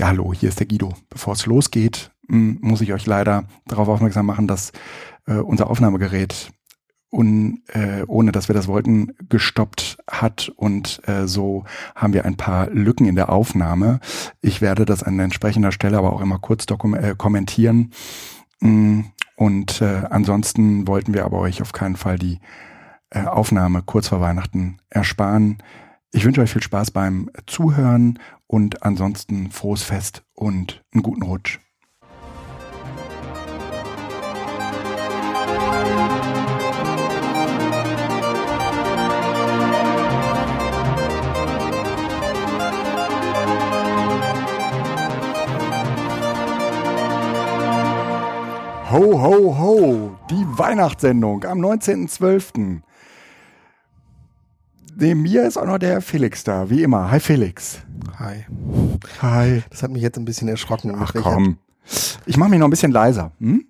Ja, hallo, hier ist der Guido. Bevor es losgeht, m, muss ich euch leider darauf aufmerksam machen, dass äh, unser Aufnahmegerät un, äh, ohne dass wir das wollten, gestoppt hat und äh, so haben wir ein paar Lücken in der Aufnahme. Ich werde das an entsprechender Stelle aber auch immer kurz äh, kommentieren. Mm, und äh, ansonsten wollten wir aber euch auf keinen Fall die äh, Aufnahme kurz vor Weihnachten ersparen. Ich wünsche euch viel Spaß beim Zuhören und ansonsten frohes Fest und einen guten Rutsch. Ho, ho, ho, die Weihnachtssendung am 19.12. Neben mir ist auch noch der Felix da, wie immer. Hi Felix. Hi. Hi. Das hat mich jetzt ein bisschen erschrocken. Ach komm. Ich mache mich noch ein bisschen leiser. Hm?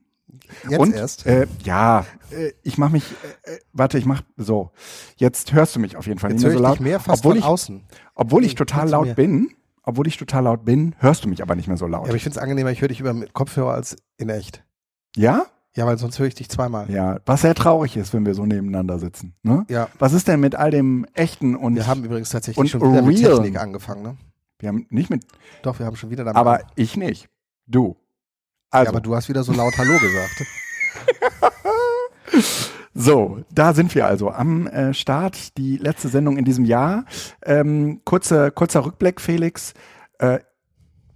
Jetzt Und, erst? Äh, ja, äh, ich mache mich, äh, warte, ich mach so. Jetzt hörst du mich auf jeden Fall Jetzt nicht mehr ich so dich laut. mehr fast obwohl von ich, außen. obwohl ich total laut mir- bin, obwohl ich total laut bin, hörst du mich aber nicht mehr so laut. Ja, aber ich finde es angenehmer, ich höre dich über mit Kopfhörer als in echt. ja? Ja, weil sonst höre ich dich zweimal. Ja, was sehr traurig ist, wenn wir so nebeneinander sitzen. Ne? Ja. Was ist denn mit all dem echten und Wir haben übrigens tatsächlich und schon wieder mit real. Technik angefangen, ne? wir haben nicht mit, Doch, wir haben schon wieder damit. aber ich nicht. Du. ja, Also, aber du hast wieder so laut Hallo gesagt. so, da sind wir also am äh, Start, die letzte Sendung in diesem Jahr. Ähm, kurzer, kurzer Rückblick, Felix. Äh,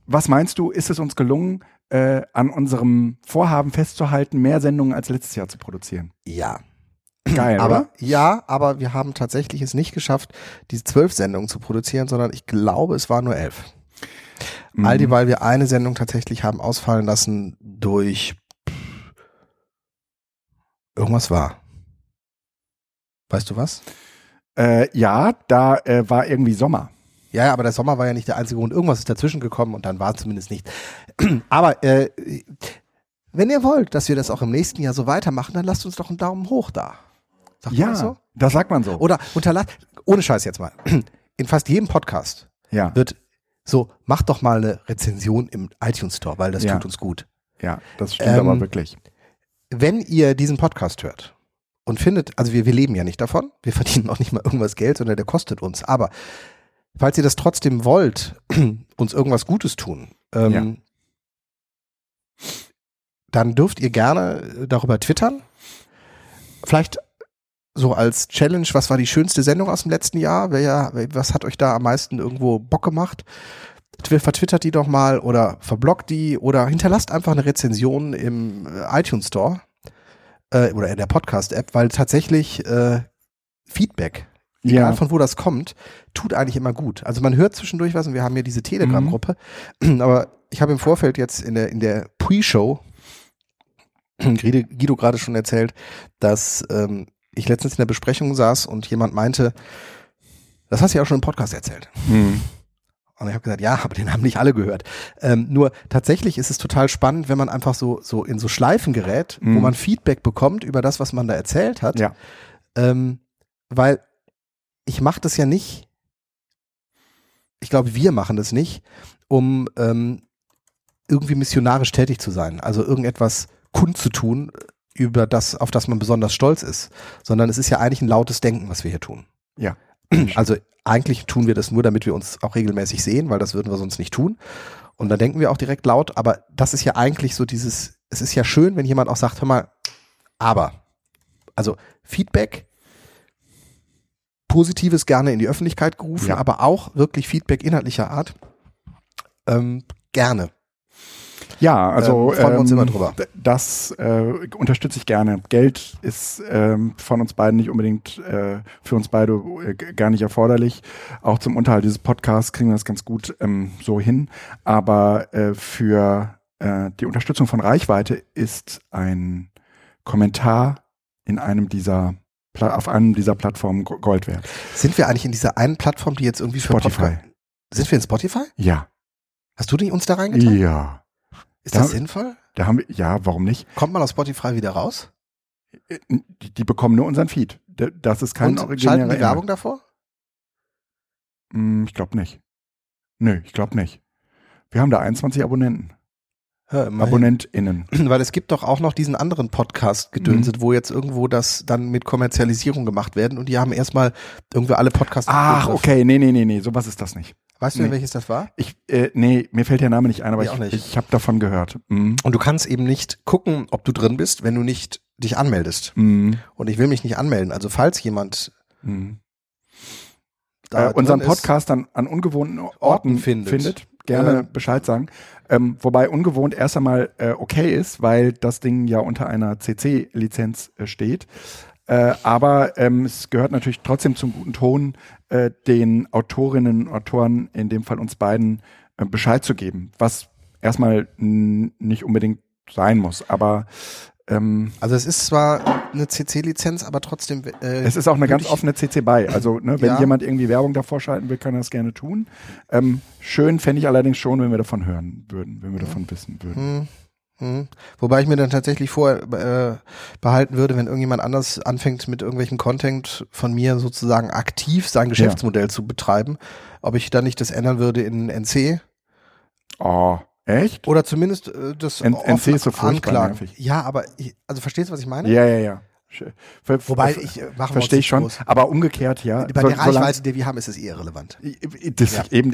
was meinst du, ist es uns gelungen, äh, an unserem Vorhaben festzuhalten, mehr Sendungen als letztes Jahr zu produzieren? Ja. Geil, Aber oder? ja, aber wir haben tatsächlich es nicht geschafft, diese zwölf Sendungen zu produzieren, sondern ich glaube, es waren nur elf. All die, Mhm. weil wir eine Sendung tatsächlich haben ausfallen lassen durch irgendwas war. Weißt du was? Äh, ja, da äh, war irgendwie Sommer. Ja, aber der Sommer war ja nicht der einzige Grund. Irgendwas ist dazwischen gekommen und dann war es zumindest nicht. Aber äh, wenn ihr wollt, dass wir das auch im nächsten Jahr so weitermachen, dann lasst uns doch einen Daumen hoch da. Sagt man Ja, das so? das sagt man so. Oder unterlasst, ohne Scheiß jetzt mal. In fast jedem Podcast ja, wird so, macht doch mal eine Rezension im iTunes Store, weil das Ja. tut uns gut. ja, das stimmt Ähm, aber wirklich. Wenn ihr diesen Podcast hört und findet, also wir, wir leben ja nicht davon, wir verdienen auch nicht mal irgendwas Geld, sondern der kostet uns. Aber falls ihr das trotzdem wollt, uns irgendwas Gutes tun, ähm, dann dürft ihr gerne darüber twittern. Vielleicht so als Challenge, was war die schönste Sendung aus dem letzten Jahr? Wer, was hat euch da am meisten irgendwo Bock gemacht? Twi- Vertwittert die doch mal oder verblockt die oder hinterlasst einfach eine Rezension im äh, iTunes Store äh, oder in der Podcast-App, weil tatsächlich äh, Feedback, egal Ja, von wo das kommt, tut eigentlich immer gut. Also man hört zwischendurch was und wir haben hier diese Telegram-Gruppe, aber ich habe im Vorfeld jetzt in der, in der Pre-Show Guido gerade schon erzählt, dass ähm, ich letztens in der Besprechung saß und jemand meinte, das hast du ja auch schon im Podcast erzählt. hm. Und ich habe gesagt, ja, aber den haben nicht alle gehört. Ähm, nur tatsächlich ist es total spannend, wenn man einfach so, so in so Schleifen gerät, wo Mhm. man Feedback bekommt über das, was man da erzählt hat. ja, Ähm, weil ich mache das ja nicht, ich glaube, wir machen das nicht, um ähm, irgendwie missionarisch tätig zu sein, also irgendetwas kundzutun, über das, auf das man besonders stolz ist, sondern es ist ja eigentlich ein lautes Denken, was wir hier tun. Ja. Also eigentlich tun wir das nur, damit wir uns auch regelmäßig sehen, weil das würden wir sonst nicht tun. Und dann denken wir auch direkt laut, aber das ist ja eigentlich so dieses, es ist ja schön, wenn jemand auch sagt, hör mal, aber, also Feedback, Positives gerne in die Öffentlichkeit gerufen, Ja. aber auch wirklich Feedback inhaltlicher Art, ähm, gerne. Ja, also Ähm, freuen wir uns ähm, immer drüber. Das äh, unterstütze ich gerne. Geld ist ähm, von uns beiden nicht unbedingt äh, für uns beide äh, gar nicht erforderlich. Auch zum Unterhalt dieses Podcasts kriegen wir das ganz gut ähm, so hin. Aber äh, für äh, die Unterstützung von Reichweite ist ein Kommentar in einem dieser auf einem dieser Plattformen Go- Gold wert. Sind wir eigentlich in dieser einen Plattform, die jetzt irgendwie für Spotify. Podcast- Sind wir in Spotify? Ja. Hast du die uns da reingetan? Ja. Ist das Da- sinnvoll? Da haben wir, ja, warum nicht? Kommt man aus Spotify wieder raus? Äh, Die, die bekommen nur unseren Feed. Das ist kein Und originärer schalten die. Werbung davor? Hm, Ich glaube nicht. Nö, ich glaube nicht. Wir haben da 21 Abonnenten. Ja. AbonnentInnen. Weil es gibt doch auch noch diesen anderen Podcast gedönset, Mhm. wo jetzt irgendwo das dann mit Kommerzialisierung gemacht werden und die haben erstmal irgendwie alle Podcasts. Ach, okay, nee, nee, nee, nee, sowas ist das nicht. Weißt du, Nee. welches das war? Ich, äh, nee, mir fällt der Name nicht ein, aber ich, nicht. ich habe davon gehört. Mhm. Und du kannst eben nicht gucken, ob du drin bist, wenn du nicht dich anmeldest. Mhm. Und ich will mich nicht anmelden. Also falls jemand Mhm. äh, unseren Podcast an, an ungewohnten Orten, Orten findet, findet. gerne Äh. Bescheid sagen. Ähm, wobei ungewohnt erst einmal äh, okay ist, weil das Ding ja unter einer CC-Lizenz äh, steht. Äh, aber ähm, es gehört natürlich trotzdem zum guten Ton, äh, den Autorinnen und Autoren, in dem Fall uns beiden, äh, Bescheid zu geben, was erstmal nicht unbedingt sein muss. Aber ähm, Also es ist zwar eine CC-Lizenz, aber trotzdem. Äh, es ist auch eine ganz offene CC BY. Also, ne, wenn Ja. jemand irgendwie Werbung davor schalten will, kann er das gerne tun. Ähm, schön fände ich allerdings schon, wenn wir davon hören würden, wenn wir davon wissen würden. Hm, hm. Wobei ich mir dann tatsächlich vor äh, würde, wenn irgendjemand anders anfängt mit irgendwelchen Content von mir sozusagen aktiv sein Geschäftsmodell zu betreiben, ob ich dann nicht das ändern würde in NC Oh, echt? oder zumindest äh, das N- NC ist so furchtbar nervig. Ja, aber ich, also verstehst du, was ich meine? Ja, ja, ja. Ver- Wobei ich äh, machen verstehe ich schon. groß. Aber umgekehrt, ja. Bei so- der Reichweite, die wir haben, ist es eher relevant. Das Ja. eben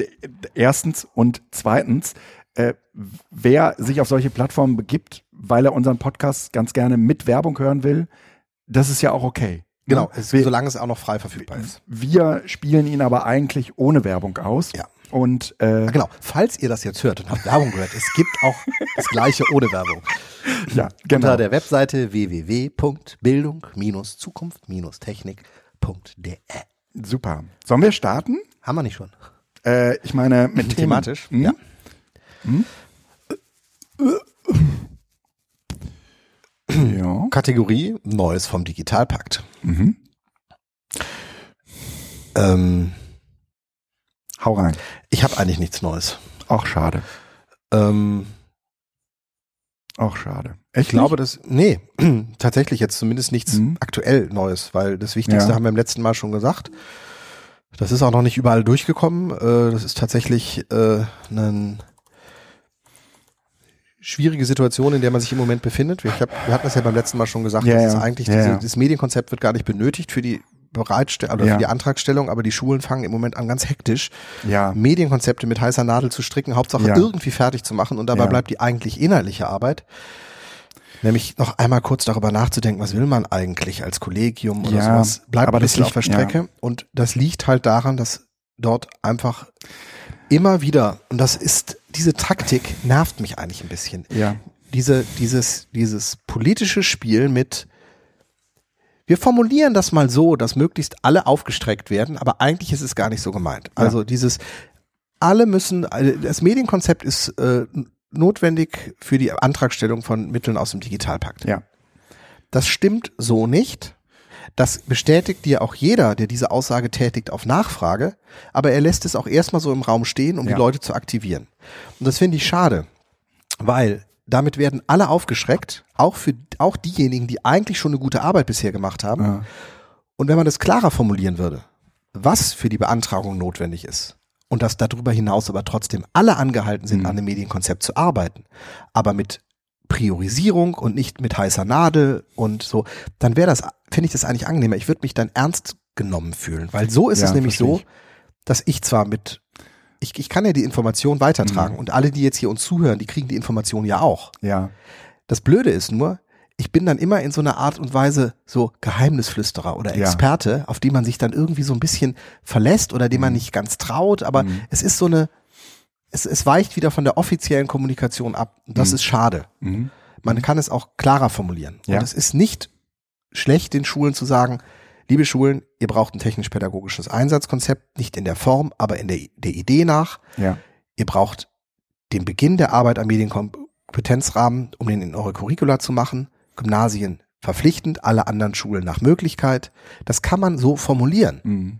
erstens und zweitens, äh, wer sich auf solche Plattformen begibt, weil er unseren Podcast ganz gerne mit Werbung hören will, das ist ja auch okay. Genau, Ne? es, wir, solange es auch noch frei verfügbar ist. wir spielen ihn aber eigentlich ohne Werbung aus. Ja. Und äh, Ah, genau, falls ihr das jetzt hört und habt Werbung gehört, es gibt auch das gleiche ohne Werbung. ja, genau. Unter der Webseite www.bildung-zukunft-technik.de. Super. Sollen wir starten? Haben wir nicht schon? Äh, ich meine, mit. Thematisch? Hm? Ja. Ja. Kategorie Neues vom Digitalpakt. Mhm. Ähm, Hau rein. ich habe eigentlich nichts Neues. Auch schade. Ähm, Auch schade. ich glaube, dass, nee, tatsächlich jetzt zumindest nichts Mhm. aktuell Neues, weil das Wichtigste Ja. haben wir im letzten Mal schon gesagt. Das ist auch noch nicht überall durchgekommen. Äh, das ist tatsächlich äh, eine schwierige Situation, in der man sich im Moment befindet. Ich hab, wir hatten das ja beim letzten Mal schon gesagt, Ja, dass ja. eigentlich Ja, diese, das Medienkonzept wird gar nicht benötigt für die Bereitstellung oder Ja. für die Antragstellung, aber die Schulen fangen im Moment an ganz hektisch Ja. Medienkonzepte mit heißer Nadel zu stricken, Hauptsache Ja. irgendwie fertig zu machen und dabei bleibt die eigentlich inhaltliche Arbeit. Nämlich noch einmal kurz darüber nachzudenken, was will man eigentlich als Kollegium oder Ja, sowas, bleibt aber ein bisschen auf der. Strecke. Und das liegt halt daran, dass dort einfach immer wieder, und das ist, diese Taktik nervt mich eigentlich ein bisschen. Ja. Diese, dieses, dieses politische Spiel mit, wir formulieren das mal so, dass möglichst alle aufgestreckt werden, aber eigentlich ist es gar nicht so gemeint. Also dieses, alle müssen, also das Medienkonzept ist äh, notwendig für die Antragstellung von Mitteln aus dem Digitalpakt. Ja. Das stimmt so nicht. Das bestätigt dir auch jeder, der diese Aussage tätigt, auf Nachfrage, aber er lässt es auch erstmal so im Raum stehen, um Ja. die Leute zu aktivieren. Und das finde ich schade, weil damit werden alle aufgeschreckt, auch für auch diejenigen, die eigentlich schon eine gute Arbeit bisher gemacht haben. Ja. Und wenn man das klarer formulieren würde, was für die Beantragung notwendig ist und dass darüber hinaus aber trotzdem alle angehalten sind, Mhm. an einem Medienkonzept zu arbeiten, aber mit Priorisierung und nicht mit heißer Nadel und so, dann wäre das, finde ich das eigentlich angenehmer. Ich würde mich dann ernst genommen fühlen, weil so ist Ja, es nämlich so, dass ich zwar mit, ich, ich kann ja die Information weitertragen Mhm. und alle, die jetzt hier uns zuhören, die kriegen die Information ja auch. Ja. Das Blöde ist nur, ich bin dann immer in so einer Art und Weise so Geheimnisflüsterer oder Ja. Experte, auf die man sich dann irgendwie so ein bisschen verlässt oder dem man nicht ganz traut, aber Mhm. es ist so eine, es, es weicht wieder von der offiziellen Kommunikation ab. Und das Mhm. ist schade. Mhm. Man kann es auch klarer formulieren. Ja. Und es ist nicht schlecht, den Schulen zu sagen, liebe Schulen, ihr braucht ein technisch-pädagogisches Einsatzkonzept, nicht in der Form, aber in der, der Idee nach. Ja. Ihr braucht den Beginn der Arbeit am Medienkompetenzrahmen, um den in eure Curricula zu machen. Gymnasien verpflichtend, alle anderen Schulen nach Möglichkeit. Das kann man so formulieren. Mhm.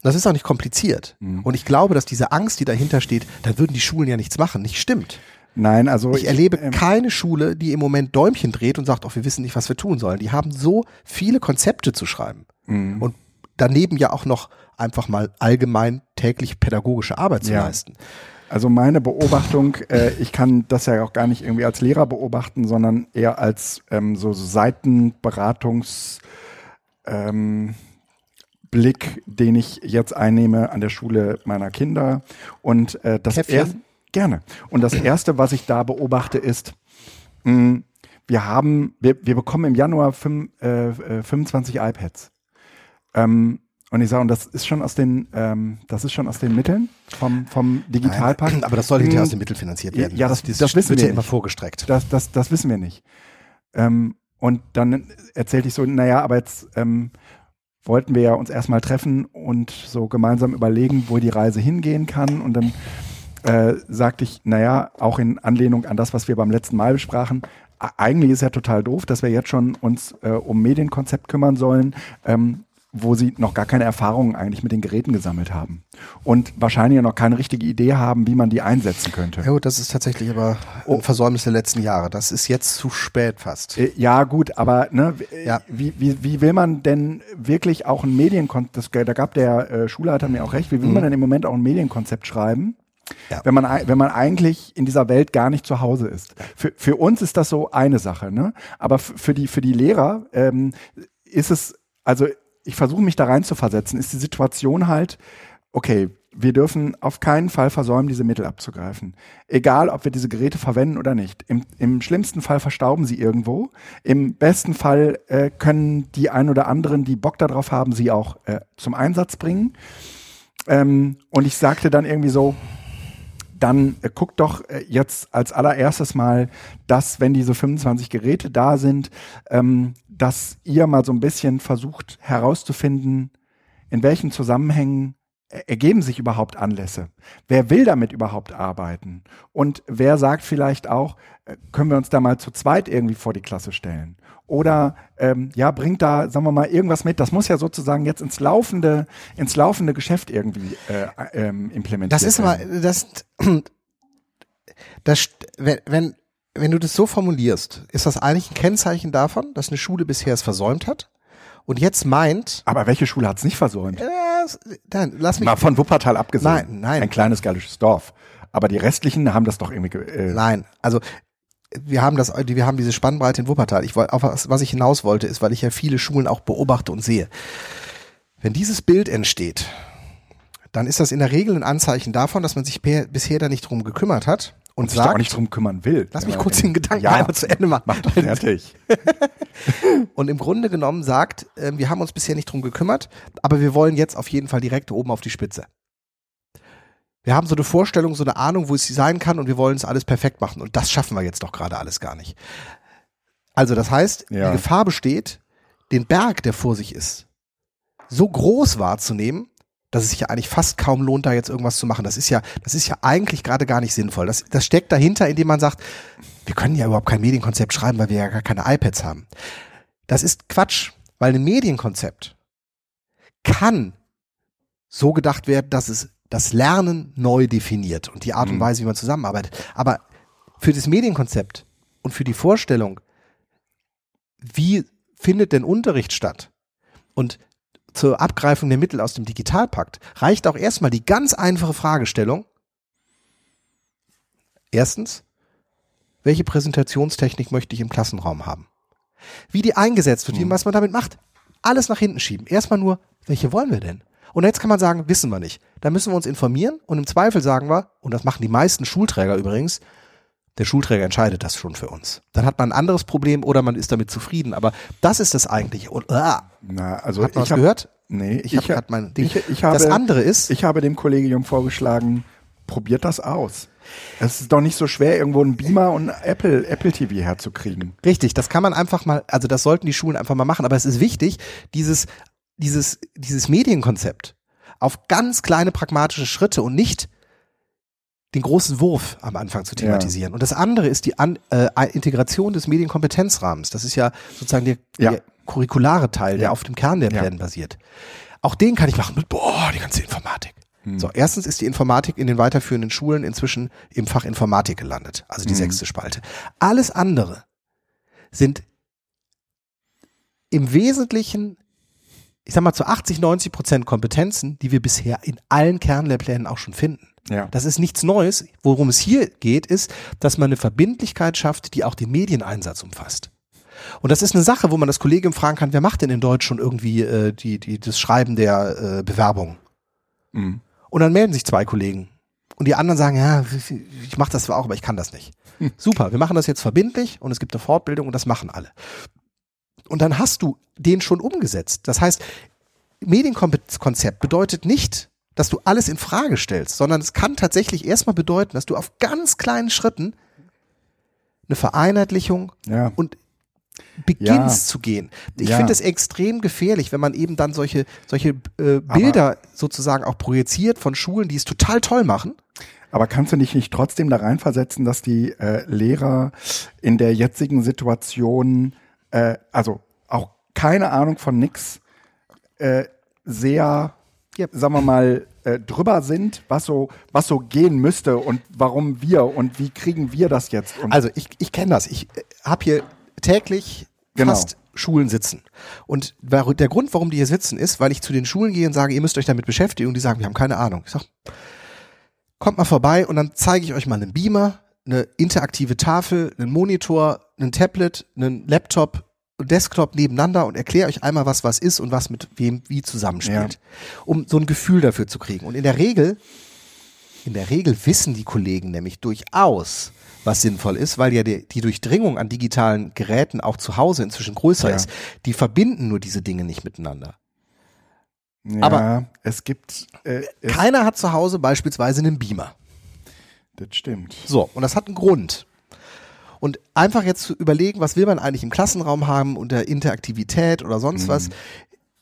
Das ist auch nicht kompliziert. Mhm. Und ich glaube, dass diese Angst, die dahinter steht, dann würden die Schulen ja nichts machen, nicht stimmt. Nein, also Ich erlebe ähm, keine Schule, die im Moment Däumchen dreht und sagt, oh, wir wissen nicht, was wir tun sollen. Die haben so viele Konzepte zu schreiben. Mhm. Und daneben ja auch noch einfach mal allgemein täglich pädagogische Arbeit zu Ja. leisten. Also meine Beobachtung, äh, ich kann das ja auch gar nicht irgendwie als Lehrer beobachten, sondern eher als ähm, so Seitenberatungs ähm, Blick, den ich jetzt einnehme an der Schule meiner Kinder. Und äh, das erste, gerne. Und das erste, was ich da beobachte, ist, mh, wir haben, wir, wir bekommen im Januar fünf, äh, 25 äh, iPads. Ähm, und ich sage, und das ist schon aus den, ähm, das ist schon aus den Mitteln vom, vom Digitalpakt. Nein, aber das soll hinterher hm. aus den Mitteln finanziert werden. Ja, das, das, das wissen wird wir ja immer vorgestreckt. Das, das, das wissen wir nicht. Ähm, und dann erzählte ich so, naja, aber jetzt ähm, wollten wir ja uns erstmal treffen und so gemeinsam überlegen, wo die Reise hingehen kann. Und dann äh, sagte ich, naja, auch in Anlehnung an das, was wir beim letzten Mal besprachen, eigentlich ist ja total doof, dass wir jetzt schon uns äh, um Medienkonzept kümmern sollen. Ähm, wo sie noch gar keine Erfahrungen eigentlich mit den Geräten gesammelt haben und wahrscheinlich noch keine richtige Idee haben, wie man die einsetzen könnte. Ja gut, das ist tatsächlich aber ein oh. Versäumnis der letzten Jahre. Das ist jetzt zu spät fast. Äh, ja gut, aber ne, ja. Wie, wie, wie will man denn wirklich auch ein Medienkonzept, da gab der äh, Schulleiter mir auch recht, wie will mhm. man denn im Moment auch ein Medienkonzept schreiben? Ja. Wenn man wenn man eigentlich in dieser Welt gar nicht zu Hause ist. Für, für uns ist das so eine Sache, ne? Aber für die für die Lehrer ähm, ist es also ich versuche mich da rein zu versetzen, ist die Situation halt, okay, wir dürfen auf keinen Fall versäumen, diese Mittel abzugreifen. Egal, ob wir diese Geräte verwenden oder nicht. Im, im schlimmsten Fall verstauben sie irgendwo. Im besten Fall äh, können die ein oder anderen, die Bock darauf haben, sie auch äh, zum Einsatz bringen. Ähm, und ich sagte dann irgendwie so, dann äh, guckt doch äh, jetzt als allererstes mal, dass wenn diese 25 Geräte da sind, ähm, dass ihr mal so ein bisschen versucht herauszufinden, in welchen Zusammenhängen ergeben sich überhaupt Anlässe? Wer will damit überhaupt arbeiten? Und wer sagt vielleicht auch, äh, können wir uns da mal zu zweit irgendwie vor die Klasse stellen? Oder ähm, ja, bringt da, sagen wir mal, irgendwas mit. Das muss ja sozusagen jetzt ins laufende, ins laufende Geschäft irgendwie äh, ähm, implementiert Das ist aber, das, das, wenn, wenn, wenn du das so formulierst, ist das eigentlich ein Kennzeichen davon, dass eine Schule bisher es versäumt hat? Und jetzt meint. Aber welche Schule hat es nicht versäumt? Äh, dann, lass mich. Mal von Wuppertal abgesehen. Nein, nein. Ein kleines gallisches Dorf. Aber die restlichen haben das doch irgendwie. Äh nein, also wir haben das, wir haben diese Spannbreite in Wuppertal. Ich wollte, auf was, was ich hinaus wollte, ist, weil ich ja viele Schulen auch beobachte und sehe. Wenn dieses Bild entsteht, dann ist das in der Regel ein Anzeichen davon, dass man sich bisher da nicht drum gekümmert hat und, und sich sagt, auch nicht drum kümmern will. Lass mich kurz den Gedanken ja, einmal zu Ende machen. Mach doch fertig. und im Grunde genommen sagt, äh, wir haben uns bisher nicht drum gekümmert, aber wir wollen jetzt auf jeden Fall direkt oben auf die Spitze wir haben so eine Vorstellung, so eine Ahnung, wo es sein kann und wir wollen es alles perfekt machen. Und das schaffen wir jetzt doch gerade alles gar nicht. Also das heißt, ja. die Gefahr besteht, den Berg, der vor sich ist, so groß wahrzunehmen, dass es sich ja eigentlich fast kaum lohnt, da jetzt irgendwas zu machen. Das ist ja, das ist ja eigentlich gerade gar nicht sinnvoll. Das, das steckt dahinter, indem man sagt, wir können ja überhaupt kein Medienkonzept schreiben, weil wir ja gar keine iPads haben. Das ist Quatsch, weil ein Medienkonzept kann so gedacht werden, dass es das Lernen neu definiert und die Art und mhm. Weise, wie man zusammenarbeitet. Aber für das Medienkonzept und für die Vorstellung, wie findet denn Unterricht statt? Und zur Abgreifung der Mittel aus dem Digitalpakt reicht auch erstmal die ganz einfache Fragestellung. Erstens, welche Präsentationstechnik möchte ich im Klassenraum haben? Wie die eingesetzt wird, mhm. was man damit macht, alles nach hinten schieben. Erstmal nur, welche wollen wir denn? Und jetzt kann man sagen, wissen wir nicht. Da müssen wir uns informieren und im Zweifel sagen wir, und das machen die meisten Schulträger übrigens, der Schulträger entscheidet das schon für uns. Dann hat man ein anderes Problem oder man ist damit zufrieden. Aber das ist das eigentliche. Und, ah, Na, also hat man was hab, gehört? Nee, ich, ich habe mein Ding. Ich, ich habe, das andere ist, ich habe dem Kollegium vorgeschlagen, probiert das aus. Es ist doch nicht so schwer, irgendwo einen Beamer und Apple, Apple TV herzukriegen. Richtig, das kann man einfach mal, also das sollten die Schulen einfach mal machen. Aber es ist wichtig, dieses dieses, dieses Medienkonzept auf ganz kleine pragmatische Schritte und nicht den großen Wurf am Anfang zu thematisieren. Ja. Und das andere ist die An äh, Integration des Medienkompetenzrahmens. Das ist ja sozusagen der, ja. der curriculare Teil, der auf dem Kern der Pläne basiert. Auch den kann ich machen mit, boah, die ganze Informatik. Hm. So, erstens ist die Informatik in den weiterführenden Schulen inzwischen im Fach Informatik gelandet, also die hm. sechste Spalte. Alles andere sind im Wesentlichen ich sag mal, zu 80, 90 Prozent Kompetenzen, die wir bisher in allen Kernlehrplänen auch schon finden. Ja. Das ist nichts Neues. Worum es hier geht, ist, dass man eine Verbindlichkeit schafft, die auch den Medieneinsatz umfasst. Und das ist eine Sache, wo man das Kollegium fragen kann, wer macht denn in Deutsch schon irgendwie äh, die, die, das Schreiben der äh, Bewerbung? Mhm. Und dann melden sich zwei Kollegen. Und die anderen sagen, ja, ich mache das zwar auch, aber ich kann das nicht. Super, wir machen das jetzt verbindlich und es gibt eine Fortbildung und das machen alle. Und dann hast du den schon umgesetzt. Das heißt, Medienkonzept bedeutet nicht, dass du alles in Frage stellst, sondern es kann tatsächlich erstmal bedeuten, dass du auf ganz kleinen Schritten eine Vereinheitlichung Ja. und beginnst Ja. zu gehen. Ich Ja. finde es extrem gefährlich, wenn man eben dann solche, solche äh, Bilder sozusagen auch projiziert von Schulen, die es total toll machen. Aber kannst du dich nicht trotzdem da reinversetzen, dass die äh, Lehrer in der jetzigen Situation, äh, also auch keine Ahnung von nix, äh, sehr, Ja. sagen wir mal, äh, drüber sind, was so, was so gehen müsste und warum wir und wie kriegen wir das jetzt? Und Also ich, ich kenne das. Ich äh, habe hier täglich Genau. fast Schulen sitzen. Und der Grund, warum die hier sitzen, ist, weil ich zu den Schulen gehe und sage, ihr müsst euch damit beschäftigen. Und die sagen, wir haben keine Ahnung. Ich sage, kommt mal vorbei und dann zeige ich euch mal einen Beamer, eine interaktive Tafel, einen Monitor, einen Tablet, einen Laptop, einen Desktop nebeneinander und erkläre euch einmal, was was ist und was mit wem wie zusammenspielt. Um so ein Gefühl dafür zu kriegen. Und in der Regel, in der Regel wissen die Kollegen nämlich durchaus, was sinnvoll ist, weil ja die, die Durchdringung an digitalen Geräten auch zu Hause inzwischen größer Ja. ist. Die verbinden nur diese Dinge nicht miteinander. ja, aber- es gibt, äh, es, Keiner hat zu Hause beispielsweise einen Beamer. das stimmt. So, und das hat einen Grund. Und einfach jetzt zu überlegen, was will man eigentlich im Klassenraum haben unter Interaktivität oder sonst was,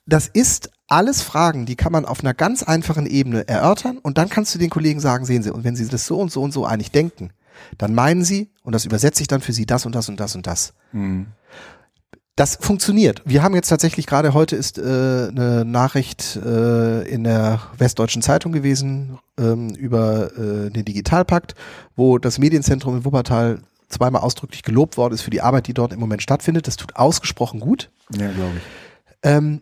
das ist alles Fragen, die kann man auf einer ganz einfachen Ebene erörtern und dann kannst du den Kollegen sagen, sehen Sie, und wenn Sie das so und so und so eigentlich denken, dann meinen Sie, und das übersetze ich dann für Sie das und das und das und das. Mhm. Das funktioniert. Wir haben jetzt tatsächlich gerade heute ist äh, eine Nachricht äh, in der Westdeutschen Zeitung gewesen ähm, über äh, den Digitalpakt, wo das Medienzentrum in Wuppertal zweimal ausdrücklich gelobt worden ist für die Arbeit, die dort im Moment stattfindet. Das tut ausgesprochen gut. Ja, glaube ich. Ähm,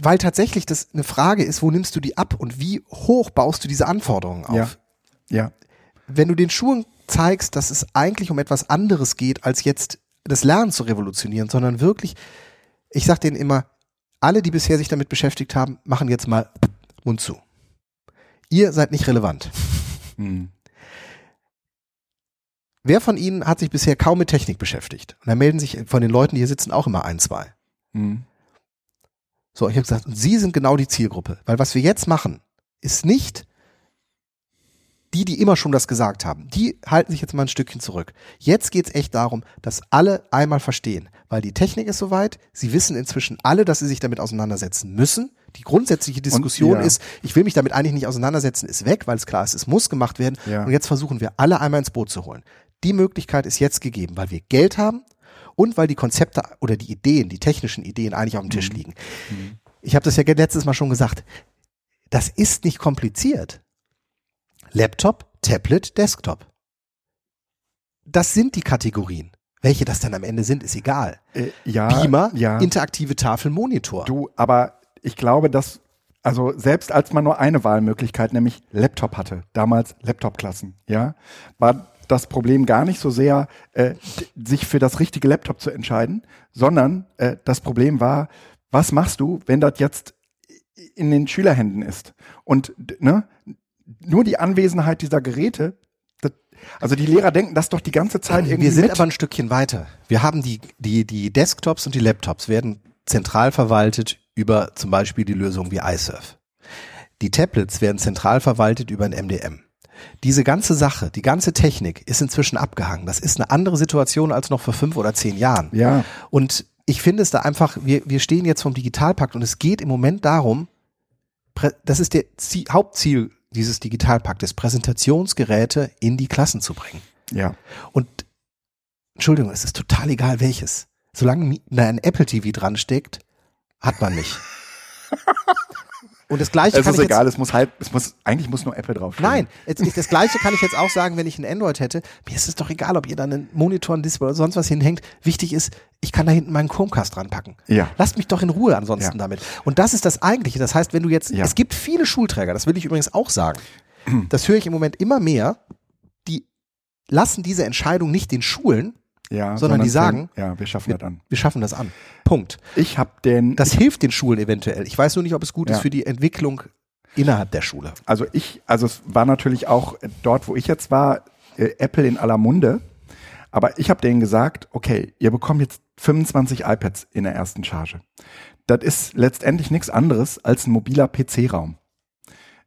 weil tatsächlich das eine Frage ist, wo nimmst du die ab und wie hoch baust du diese Anforderungen auf? Ja. Ja. wenn du den Schulen zeigst, dass es eigentlich um etwas anderes geht, als jetzt das Lernen zu revolutionieren, sondern wirklich, ich sag denen immer, alle, die bisher sich damit beschäftigt haben, machen jetzt mal Mund zu. Ihr seid nicht relevant. Mhm. Wer von Ihnen hat sich bisher kaum mit Technik beschäftigt? Und da melden sich von den Leuten, die hier sitzen, auch immer ein, zwei. Mhm. So, ich habe gesagt, und Sie sind genau die Zielgruppe. Weil was wir jetzt machen, ist nicht die, die immer schon das gesagt haben. Die halten sich jetzt mal ein Stückchen zurück. Jetzt geht's echt darum, dass alle einmal verstehen. Weil die Technik ist soweit, sie wissen inzwischen alle, dass sie sich damit auseinandersetzen müssen. Die grundsätzliche Diskussion ja. ist, ich will mich damit eigentlich nicht auseinandersetzen, ist weg, weil es klar ist, es muss gemacht werden. Ja. Und jetzt versuchen wir alle einmal ins Boot zu holen. Die Möglichkeit ist jetzt gegeben, weil wir Geld haben und weil die Konzepte oder die Ideen, die technischen Ideen eigentlich auf dem Tisch liegen. Ich habe das ja letztes Mal schon gesagt. Das ist nicht kompliziert. Laptop, Tablet, Desktop. Das sind die Kategorien. Welche das dann am Ende sind, ist egal. Äh, ja, Beamer, ja. interaktive Tafel, Monitor. Du, aber ich glaube, dass, also selbst als man nur eine Wahlmöglichkeit, nämlich Laptop hatte, damals Laptop-Klassen, ja, war das Problem gar nicht so sehr, äh, sich für das richtige Laptop zu entscheiden, sondern äh, das Problem war, was machst du, wenn das jetzt in den Schülerhänden ist? Und ne, nur die Anwesenheit dieser Geräte, also die Lehrer denken das doch die ganze Zeit irgendwie Wir sind mit. aber ein Stückchen weiter. Wir haben die, die, die Desktops und die Laptops werden zentral verwaltet über zum Beispiel die Lösung wie iSurf. Die Tablets werden zentral verwaltet über ein MDM. Diese ganze Sache, die ganze Technik ist inzwischen abgehangen. Das ist eine andere Situation als noch vor fünf oder zehn Jahren. ja, Und ich finde es da einfach, wir, wir stehen jetzt vom Digitalpakt und es geht im Moment darum, das ist der Zie- Hauptziel dieses Digitalpaktes, Präsentationsgeräte in die Klassen zu bringen. ja. Und Entschuldigung, es ist total egal welches. Solange ein Apple TV dran steckt, hat man nicht. Und das gleiche Es kann ist ich egal, es muss halt, es muss, eigentlich muss nur Apple drauf jetzt, nein, jetzt, das gleiche kann ich jetzt auch sagen, wenn ich ein Android hätte. Mir ist es doch egal, ob ihr da einen Monitor, ein Display oder sonst was hinhängt. Wichtig ist, ich kann da hinten meinen Chromecast dran packen. Ja. Lasst mich doch in Ruhe ansonsten Ja. damit. Und das ist das Eigentliche. Das heißt, wenn du jetzt, Ja. es gibt viele Schulträger, das will ich übrigens auch sagen. das höre ich im Moment immer mehr, die lassen diese Entscheidung nicht den Schulen, Ja, Sondern die sagen, ja, wir schaffen wir, das an. wir schaffen das an. Punkt. Ich habe den, Das hilft den Schulen eventuell. Ich weiß nur nicht, ob es gut Ja. ist für die Entwicklung innerhalb der Schule. also ich, also es war natürlich auch dort, wo ich jetzt war, äh, Apple in aller Munde. Aber ich habe denen gesagt, okay, ihr bekommt jetzt 25 iPads in der ersten Charge. Das ist letztendlich nichts anderes als ein mobiler PC-Raum.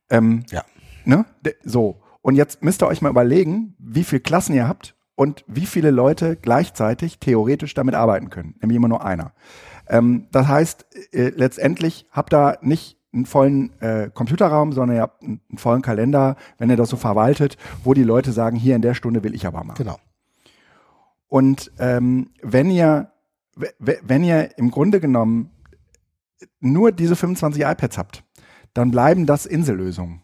Ähm, Ja. Ne? So. Und jetzt müsst ihr euch mal überlegen, wie viele Klassen ihr habt und wie viele Leute gleichzeitig theoretisch damit arbeiten können. Nämlich immer nur einer. Ähm, das heißt, äh, letztendlich habt ihr nicht einen vollen äh, Computerraum, sondern ihr habt einen, einen vollen Kalender, wenn ihr das so verwaltet, wo die Leute sagen, hier in der Stunde will ich aber mal. Genau. Und ähm, wenn ihr, wenn ihr im Grunde genommen nur diese 25 iPads habt, dann bleiben das Insellösungen.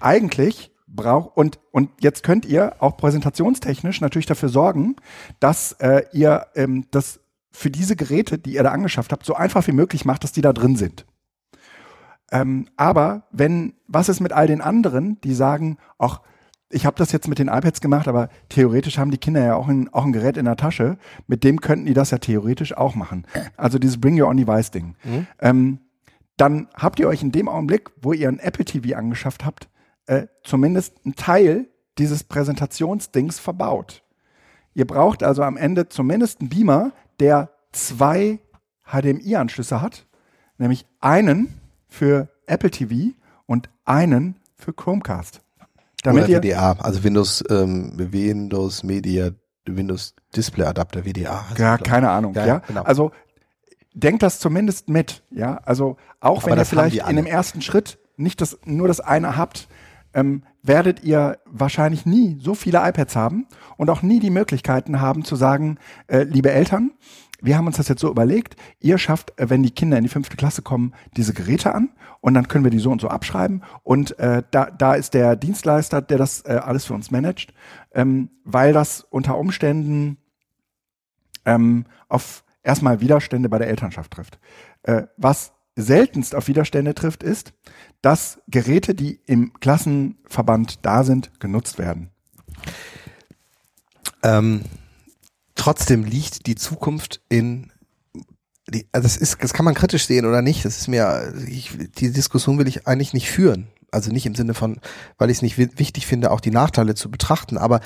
Eigentlich braucht und und jetzt könnt ihr auch präsentationstechnisch natürlich dafür sorgen, dass äh, ihr ähm, das für diese Geräte, die ihr da angeschafft habt, so einfach wie möglich macht, dass die da drin sind. Ähm, aber wenn, was ist mit all den anderen, die sagen, ach, ich habe das jetzt mit den iPads gemacht, aber theoretisch haben die Kinder ja auch ein, auch ein Gerät in der Tasche, mit dem könnten die das ja theoretisch auch machen. Also dieses Bring Your Own Device Ding. Ähm, dann habt ihr euch in dem Augenblick, wo ihr ein Apple TV angeschafft habt, äh, zumindest einen Teil dieses Präsentationsdings verbaut. Ihr braucht also am Ende zumindest einen Beamer, der zwei HDMI-Anschlüsse hat, nämlich einen für Apple TV und einen für Chromecast. Damit Oder WDA, also Windows, ähm, Windows Media, Windows Display Adapter, WDA. ja, keine Ahnung, Ja, ja. genau. Also denkt das zumindest mit, ja. Also auch Aber wenn ihr vielleicht in dem ersten Schritt nicht das, nur das eine habt, ähm, werdet ihr wahrscheinlich nie so viele iPads haben und auch nie die Möglichkeiten haben zu sagen, äh, liebe Eltern, wir haben uns das jetzt so überlegt, ihr schafft, äh, wenn die Kinder in die fünfte Klasse kommen, diese Geräte an und dann können wir die so und so abschreiben und äh, da, da ist der Dienstleister, der das äh, alles für uns managt, ähm, weil das unter Umständen ähm, auf erstmal Widerstände bei der Elternschaft trifft. Äh, was seltenst auf Widerstände trifft, ist, dass Geräte, die im Klassenverband da sind, genutzt werden. Ähm, trotzdem liegt die Zukunft in die, also das ist, das kann man kritisch sehen oder nicht. Das ist mir, ich, die Diskussion will ich eigentlich nicht führen. Also nicht im Sinne von, weil ich es nicht wi- wichtig finde, auch die Nachteile zu betrachten, aber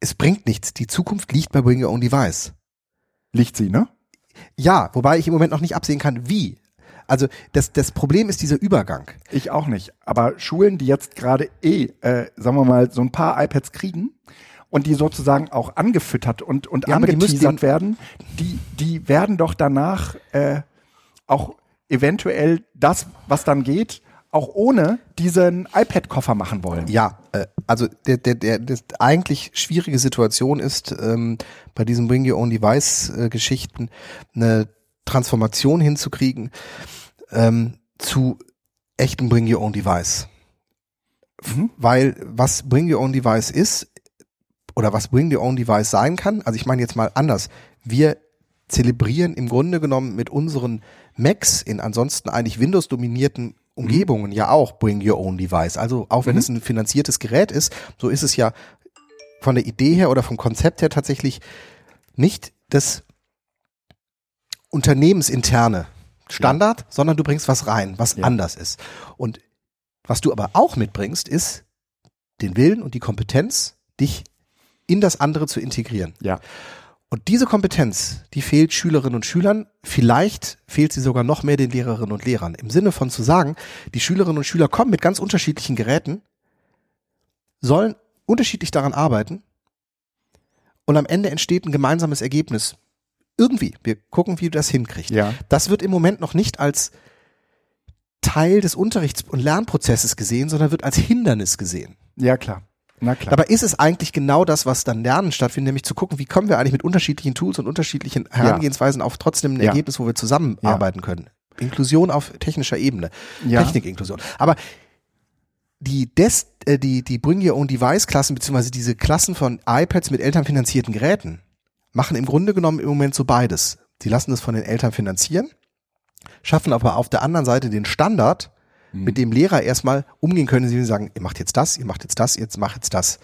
es bringt nichts. Die Zukunft liegt bei Bring Your Own Device. Liegt sie, ne? Ja, wobei ich im Moment noch nicht absehen kann, wie. Also das, das Problem ist dieser Übergang. Ich auch nicht. Aber Schulen, die jetzt gerade eh, äh, sagen wir mal, so ein paar iPads kriegen und die sozusagen auch angefüttert und, und Ja, die angeteasert den- werden, die, die werden doch danach äh, auch eventuell das, was dann geht, auch ohne diesen iPad-Koffer machen wollen. Ja, äh, also der, der, der, das eigentlich schwierige Situation ist ähm, bei diesen Bring Your Own Device äh, eine Transformation hinzukriegen ähm, zu echten Bring Your Own Device. Mhm. Weil was Bring Your Own Device ist oder was Bring Your Own Device sein kann, also ich meine jetzt mal anders, wir zelebrieren im Grunde genommen mit unseren Macs in ansonsten eigentlich Windows-dominierten Umgebungen ja auch Bring Your Own Device. Also auch wenn Mhm. es ein finanziertes Gerät ist, so ist es ja von der Idee her oder vom Konzept her tatsächlich nicht das unternehmensinterne Standard, sondern du bringst was rein, was Ja. anders ist. Und was du aber auch mitbringst, ist den Willen und die Kompetenz, dich in das andere zu integrieren. Ja. Und diese Kompetenz, die fehlt Schülerinnen und Schülern. Vielleicht fehlt sie sogar noch mehr den Lehrerinnen und Lehrern. Im Sinne von zu sagen, die Schülerinnen und Schüler kommen mit ganz unterschiedlichen Geräten, sollen unterschiedlich daran arbeiten und am Ende entsteht ein gemeinsames Ergebnis. Irgendwie. Wir gucken, wie du das hinkriegst. Ja. Das wird im Moment noch nicht als Teil des Unterrichts- und Lernprozesses gesehen, sondern wird als Hindernis gesehen. Ja, klar. Na klar. Dabei ist es eigentlich genau das, was dann Lernen stattfindet, nämlich zu gucken, wie kommen wir eigentlich mit unterschiedlichen Tools und unterschiedlichen Herangehensweisen auf trotzdem ein. Ergebnis, wo wir zusammenarbeiten können. Inklusion auf technischer Ebene, Ja. Technikinklusion. Aber die, Des, äh, die, die Bring Your Own Device Klassen, beziehungsweise diese Klassen von iPads mit elternfinanzierten Geräten, machen im Grunde genommen im Moment so beides. Sie lassen das von den Eltern finanzieren, schaffen aber auf der anderen Seite den Standard, mhm. mit dem Lehrer erstmal umgehen können, sie sagen, ihr macht jetzt das, ihr macht jetzt das, jetzt macht jetzt das.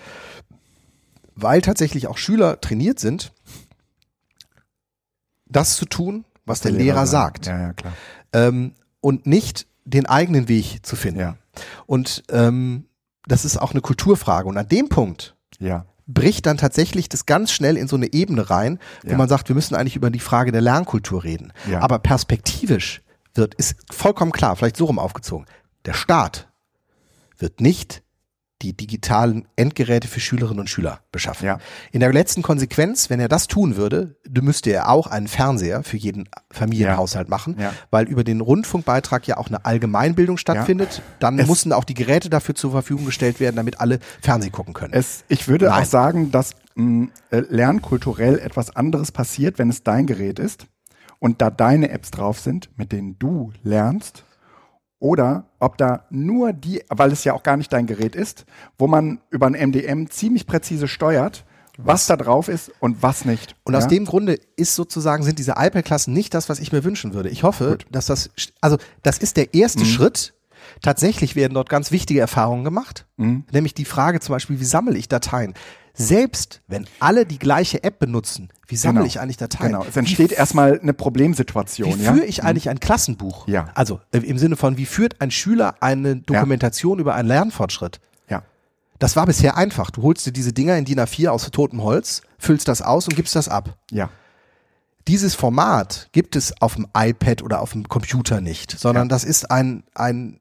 Weil tatsächlich auch Schüler trainiert sind, das zu tun, was, der, der, Lehrer, Lehrer sagt. Ja, ja, klar. Ähm, und nicht den eigenen Weg zu finden. Ja. Und ähm, das ist auch eine Kulturfrage. Und an dem Punkt ja. bricht dann tatsächlich das ganz schnell in so eine Ebene rein, wo ja. man sagt, wir müssen eigentlich über die Frage der Lernkultur reden. Ja. Aber perspektivisch wird, ist vollkommen klar, vielleicht so rum aufgezogen, der Staat wird nicht die digitalen Endgeräte für Schülerinnen und Schüler beschaffen. Ja. In der letzten Konsequenz, wenn er das tun würde, müsste er auch einen Fernseher für jeden Familienhaushalt machen, ja. weil über den Rundfunkbeitrag ja auch eine Allgemeinbildung stattfindet. Ja. Dann es mussten auch die Geräte dafür zur Verfügung gestellt werden, damit alle Fernsehen gucken können. Es, ich würde Nein. auch sagen, dass mh, äh, lernkulturell etwas anderes passiert, wenn es dein Gerät ist und da deine Apps drauf sind, mit denen du lernst oder ob da nur die, weil es ja auch gar nicht dein Gerät ist, wo man über ein MDM ziemlich präzise steuert, was, was da drauf ist und was nicht. Und ja? aus dem Grunde ist sozusagen, sind diese iPad-Klassen nicht das, was ich mir wünschen würde. Ich hoffe, Gut. dass das, also das ist der erste mhm. Schritt. Tatsächlich werden dort ganz wichtige Erfahrungen gemacht. Mhm. Nämlich die Frage zum Beispiel, wie sammle ich Dateien? Selbst wenn alle die gleiche App benutzen, wie sammle genau. ich eigentlich Dateien? Genau, es entsteht erstmal eine Problemsituation. Wie ja? führe ich eigentlich ein Klassenbuch? Ja. Also äh, im Sinne von, wie führt ein Schüler eine Dokumentation ja. über einen Lernfortschritt? Ja. Das war bisher einfach. Du holst dir diese Dinger in DIN A4 aus totem Holz, füllst das aus und gibst das ab. Ja. Dieses Format gibt es auf dem iPad oder auf dem Computer nicht, sondern ja. das ist ein, ein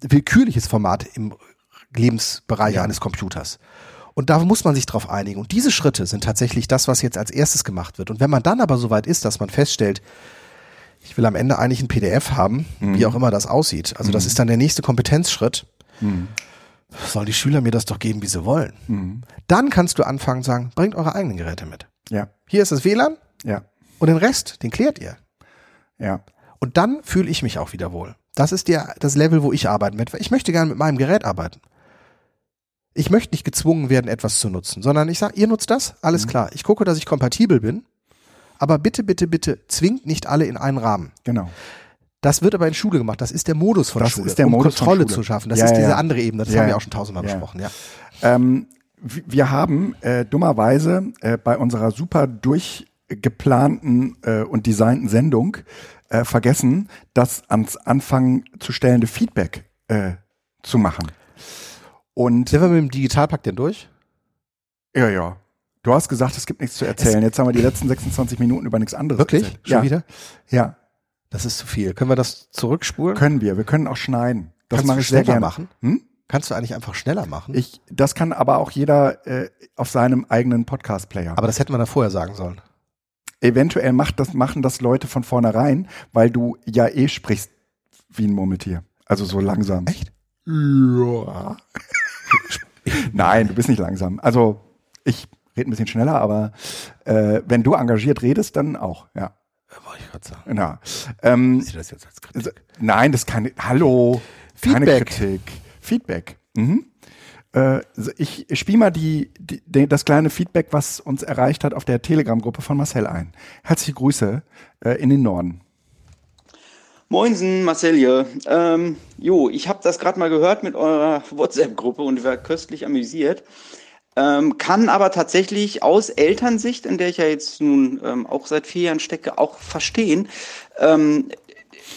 willkürliches Format im Lebensbereich ja. eines Computers. Und da muss man sich drauf einigen. Und diese Schritte sind tatsächlich das, was jetzt als erstes gemacht wird. Und wenn man dann aber so weit ist, dass man feststellt, ich will am Ende eigentlich ein PDF haben, mhm. wie auch immer das aussieht. Also mhm. das ist dann der nächste Kompetenzschritt. Mhm. Soll die Schüler mir das doch geben, wie sie wollen. Mhm. Dann kannst du anfangen zu sagen, bringt eure eigenen Geräte mit. Ja. Hier ist das WLAN. Ja. Und den Rest, den klärt ihr. Ja. Und dann fühle ich mich auch wieder wohl. Das ist der, das Level, wo ich arbeiten werde. Ich möchte gerne mit meinem Gerät arbeiten. Ich möchte nicht gezwungen werden, etwas zu nutzen, sondern ich sage, ihr nutzt das, alles mhm. klar. Ich gucke, dass ich kompatibel bin, aber bitte, bitte, bitte zwingt nicht alle in einen Rahmen. Genau. Das wird aber in Schule gemacht. Das ist der Modus von das Schule, ist der um Modus Kontrolle zu schaffen. Das ja, ist diese ja. andere Ebene. Das haben wir auch schon tausendmal besprochen. Ja. Ähm, wir haben äh, dummerweise äh, bei unserer super durchgeplanten äh, und designten Sendung äh, vergessen, das ans Anfang zu stellende Feedback äh, zu machen. Und Sind wir mit dem Digitalpakt denn durch? Ja, ja. Du hast gesagt, es gibt nichts zu erzählen. Jetzt haben wir die letzten 26 Minuten über nichts anderes Wirklich? Erzählt. Schon ja. wieder? Ja. Das ist zu viel. Können wir das zurückspulen? Können wir. Wir können auch schneiden. Das Kannst mache ich sehr gerne. machen? Hm? Kannst du eigentlich einfach schneller machen? Ich, das kann aber auch jeder äh, auf seinem eigenen Podcast-Player. Aber das hätten wir da vorher sagen sollen. Eventuell macht das, machen das Leute von vornherein, weil du ja eh sprichst wie ein Murmeltier. Also so langsam. Echt? Ja. Nein, du bist nicht langsam. Also ich rede ein bisschen schneller, aber äh, wenn du engagiert redest, dann auch, ja. Wollte ich gerade sagen. Ja. Ähm, Sie das jetzt als Kritik? Nein, das kann Hallo. Feedback. Keine Kritik. Feedback. Mhm. Äh, ich spiele mal die, die, das kleine Feedback, was uns erreicht hat auf der Telegram-Gruppe von Marcel ein. Herzliche Grüße äh, in den Norden. Moinsen, Marcel hier. Ähm, jo, ich habe das gerade mal gehört mit eurer WhatsApp-Gruppe und war köstlich amüsiert. Ähm, kann aber tatsächlich aus Elternsicht, in der ich ja jetzt nun ähm, auch seit vier Jahren stecke, auch verstehen. Ähm,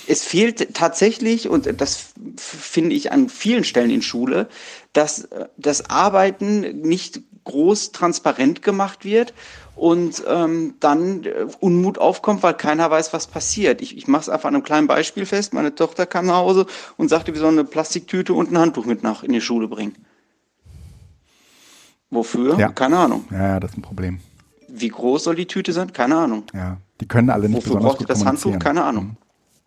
es fehlt tatsächlich, und das finde ich an vielen Stellen in Schule, dass äh, das Arbeiten nicht groß transparent gemacht wird und ähm, dann äh, Unmut aufkommt, weil keiner weiß, was passiert. Ich, ich mache es einfach an einem kleinen Beispiel fest. Meine Tochter kam nach Hause und sagte, wir sollen eine Plastiktüte und ein Handtuch mit nach in die Schule bringen. Wofür? Ja. Keine Ahnung. Ja, ja, das ist ein Problem. Wie groß soll die Tüte sein? Keine Ahnung. Ja, die können alle nicht Wofür besonders braucht gut das Handtuch? Keine Ahnung. Mhm.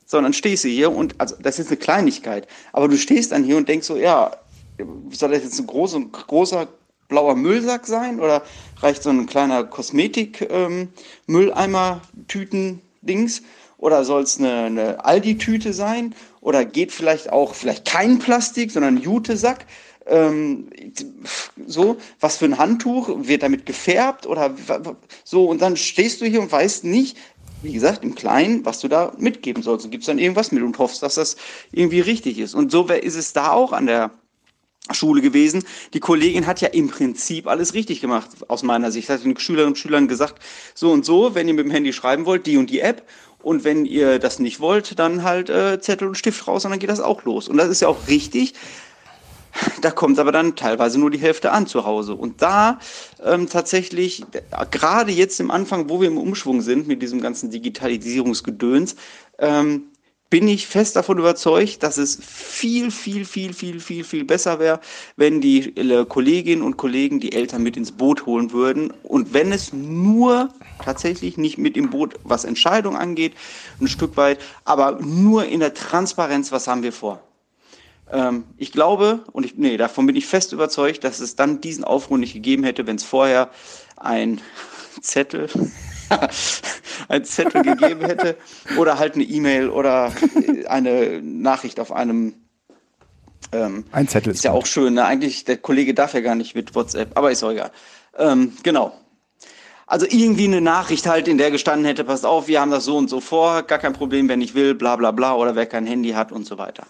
Sondern stehst du hier und, also das ist eine Kleinigkeit, aber du stehst dann hier und denkst so, ja, soll das jetzt ein großer, großer blauer Müllsack sein oder reicht so ein kleiner Kosmetik-Mülleimer-Tüten-Dings? Ähm, oder soll es eine, eine Aldi-Tüte sein? Oder geht vielleicht auch vielleicht kein Plastik, sondern ein Jutesack? Ähm, so, was für ein Handtuch? Wird damit gefärbt? Oder so? Und dann stehst du hier und weißt nicht, wie gesagt, im Kleinen, was du da mitgeben sollst. Du gibst dann irgendwas mit und hoffst, dass das irgendwie richtig ist. Und so ist es da auch an der Schule gewesen. Die Kollegin hat ja im Prinzip alles richtig gemacht, aus meiner Sicht. Hat den Schülerinnen und Schülern gesagt, so und so, wenn ihr mit dem Handy schreiben wollt, die und die App. Und wenn ihr das nicht wollt, dann halt äh, Zettel und Stift raus und dann geht das auch los. Und das ist ja auch richtig. Da kommt aber dann teilweise nur die Hälfte an zu Hause. Und da ähm, tatsächlich, gerade jetzt im Anfang, wo wir im Umschwung sind mit diesem ganzen Digitalisierungsgedöns, ähm, bin ich fest davon überzeugt, dass es viel, viel, viel, viel, viel, viel besser wäre, wenn die äh, Kolleginnen und Kollegen die Eltern mit ins Boot holen würden. Und wenn es nur tatsächlich nicht mit im Boot, was Entscheidung angeht, ein Stück weit, aber nur in der Transparenz, was haben wir vor. Ähm, ich glaube, und ich, nee, davon bin ich fest überzeugt, dass es dann diesen Aufruhr nicht gegeben hätte, wenn es vorher ein Zettel ein Zettel gegeben hätte oder halt eine E-Mail oder eine Nachricht auf einem ähm, ein Zettel ist, ist ja auch schön. Ne? Eigentlich der Kollege darf ja gar nicht mit WhatsApp, aber ist auch egal. Ähm, genau. Also irgendwie eine Nachricht halt, in der gestanden hätte, passt auf, wir haben das so und so vor, gar kein Problem, wenn ich will, bla bla bla, oder wer kein Handy hat und so weiter.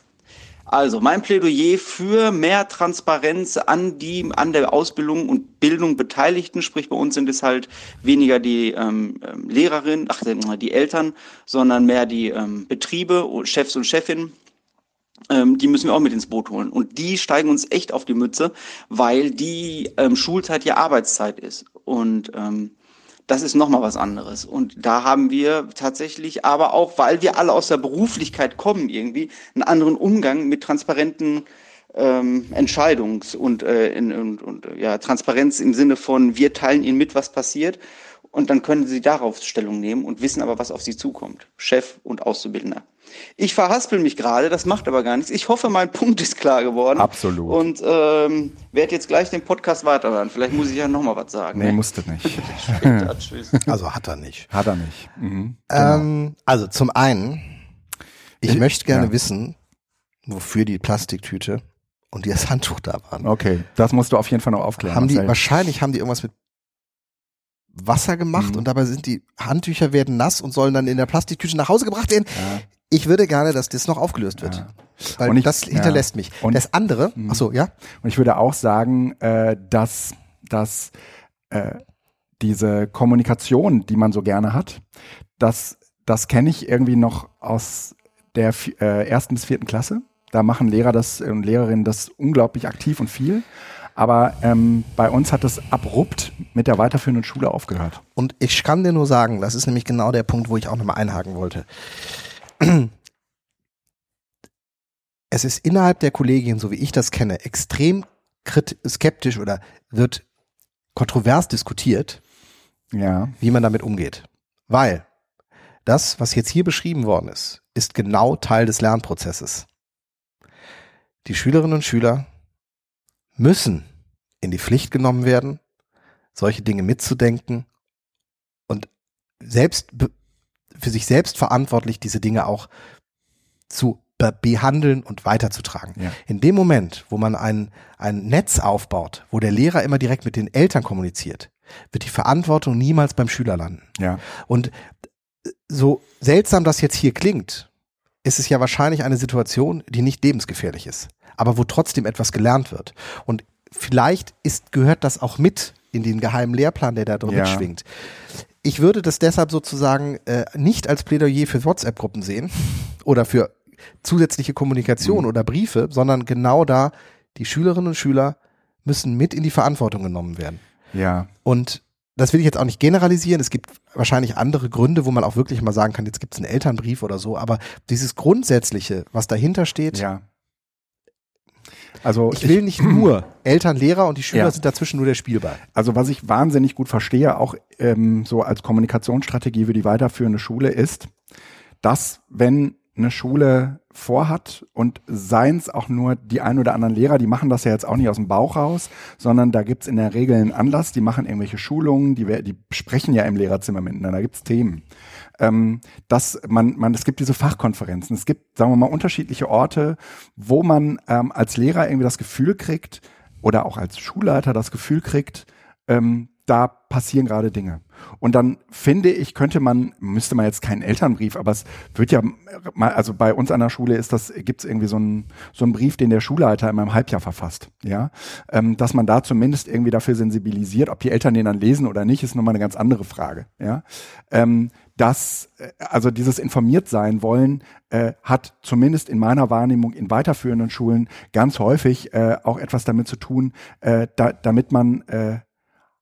Also mein Plädoyer für mehr Transparenz an die an der Ausbildung und Bildung Beteiligten, sprich bei uns sind es halt weniger die ähm, ähm Lehrerinnen, ach die Eltern, sondern mehr die ähm, Betriebe, Chefs und Chefinnen. Ähm, die müssen wir auch mit ins Boot holen. Und die steigen uns echt auf die Mütze, weil die ähm, Schulzeit ja Arbeitszeit ist. Und ähm, das ist nochmal was anderes. Und da haben wir tatsächlich aber auch, weil wir alle aus der Beruflichkeit kommen irgendwie, einen anderen Umgang mit transparenten ähm, Entscheidungs- und, äh, in, und, und ja, Transparenz im Sinne von, wir teilen ihnen mit, was passiert. Und dann können sie darauf Stellung nehmen und wissen aber, was auf sie zukommt. Chef und Auszubildender. Ich verhaspel mich gerade, das macht aber gar nichts. Ich hoffe, mein Punkt ist klar geworden. Absolut. Und ähm, werde jetzt gleich den Podcast weiterhören. Vielleicht muss ich ja nochmal was sagen. Nee, ne? musste nicht. also hat er nicht. Hat er nicht. Mhm, genau. ähm, also zum einen, ich, ich möchte gerne ja. wissen, wofür die Plastiktüte und das Handtuch da waren. Okay, das musst du auf jeden Fall noch aufklären. Haben die, wahrscheinlich haben die irgendwas mit Wasser gemacht mhm. und dabei sind die Handtücher werden nass und sollen dann in der Plastiktüte nach Hause gebracht werden. Ja. Ich würde gerne, dass das noch aufgelöst wird. Ja. Weil ich, das hinterlässt ja. mich. Und das andere, mhm. ach so, ja. Und ich würde auch sagen, äh, dass, dass äh, diese Kommunikation, die man so gerne hat, das, das kenne ich irgendwie noch aus der äh, ersten bis vierten Klasse. Da machen Lehrer das und Lehrerinnen das unglaublich aktiv und viel. Aber ähm, bei uns hat es abrupt mit der weiterführenden Schule aufgehört. Und ich kann dir nur sagen, das ist nämlich genau der Punkt, wo ich auch nochmal einhaken wollte es ist innerhalb der Kollegien, so wie ich das kenne, extrem skeptisch oder wird kontrovers diskutiert, ja. wie man damit umgeht. Weil das, was jetzt hier beschrieben worden ist, ist genau Teil des Lernprozesses. Die Schülerinnen und Schüler müssen in die Pflicht genommen werden, solche Dinge mitzudenken und selbst für sich selbst verantwortlich, diese Dinge auch zu behandeln und weiterzutragen. Ja. In dem Moment, wo man ein, ein Netz aufbaut, wo der Lehrer immer direkt mit den Eltern kommuniziert, wird die Verantwortung niemals beim Schüler landen. Ja. Und so seltsam das jetzt hier klingt, ist es ja wahrscheinlich eine Situation, die nicht lebensgefährlich ist, aber wo trotzdem etwas gelernt wird. Und vielleicht ist, gehört das auch mit in den geheimen Lehrplan, der da drin ja. mitschwingt ich würde das deshalb sozusagen äh, nicht als Plädoyer für WhatsApp-Gruppen sehen oder für zusätzliche Kommunikation mhm. oder Briefe, sondern genau da, die Schülerinnen und Schüler müssen mit in die Verantwortung genommen werden. Ja. Und das will ich jetzt auch nicht generalisieren. Es gibt wahrscheinlich andere Gründe, wo man auch wirklich mal sagen kann, jetzt gibt es einen Elternbrief oder so, aber dieses Grundsätzliche, was dahinter steht, ja. Also ich will ich, nicht nur Eltern, Lehrer und die Schüler ja. sind dazwischen nur der Spielball. Also was ich wahnsinnig gut verstehe, auch ähm, so als Kommunikationsstrategie für die weiterführende Schule ist, dass wenn eine Schule vorhat und seien es auch nur die ein oder anderen Lehrer, die machen das ja jetzt auch nicht aus dem Bauch raus, sondern da gibt's in der Regel einen Anlass, die machen irgendwelche Schulungen, die, die sprechen ja im Lehrerzimmer miteinander, da gibt's Themen ähm, dass man, man, es gibt diese Fachkonferenzen, es gibt, sagen wir mal, unterschiedliche Orte, wo man ähm, als Lehrer irgendwie das Gefühl kriegt oder auch als Schulleiter das Gefühl kriegt, ähm, da passieren gerade Dinge. Und dann finde ich, könnte man, müsste man jetzt keinen Elternbrief, aber es wird ja mal, also bei uns an der Schule ist das, gibt es irgendwie so einen, so einen Brief, den der Schulleiter in meinem Halbjahr verfasst, ja, ähm, dass man da zumindest irgendwie dafür sensibilisiert, ob die Eltern den dann lesen oder nicht, ist nochmal eine ganz andere Frage, ja. Ähm, dass, äh, also dieses informiert sein wollen, äh, hat zumindest in meiner Wahrnehmung in weiterführenden Schulen ganz häufig äh, auch etwas damit zu tun, äh, da, damit man äh,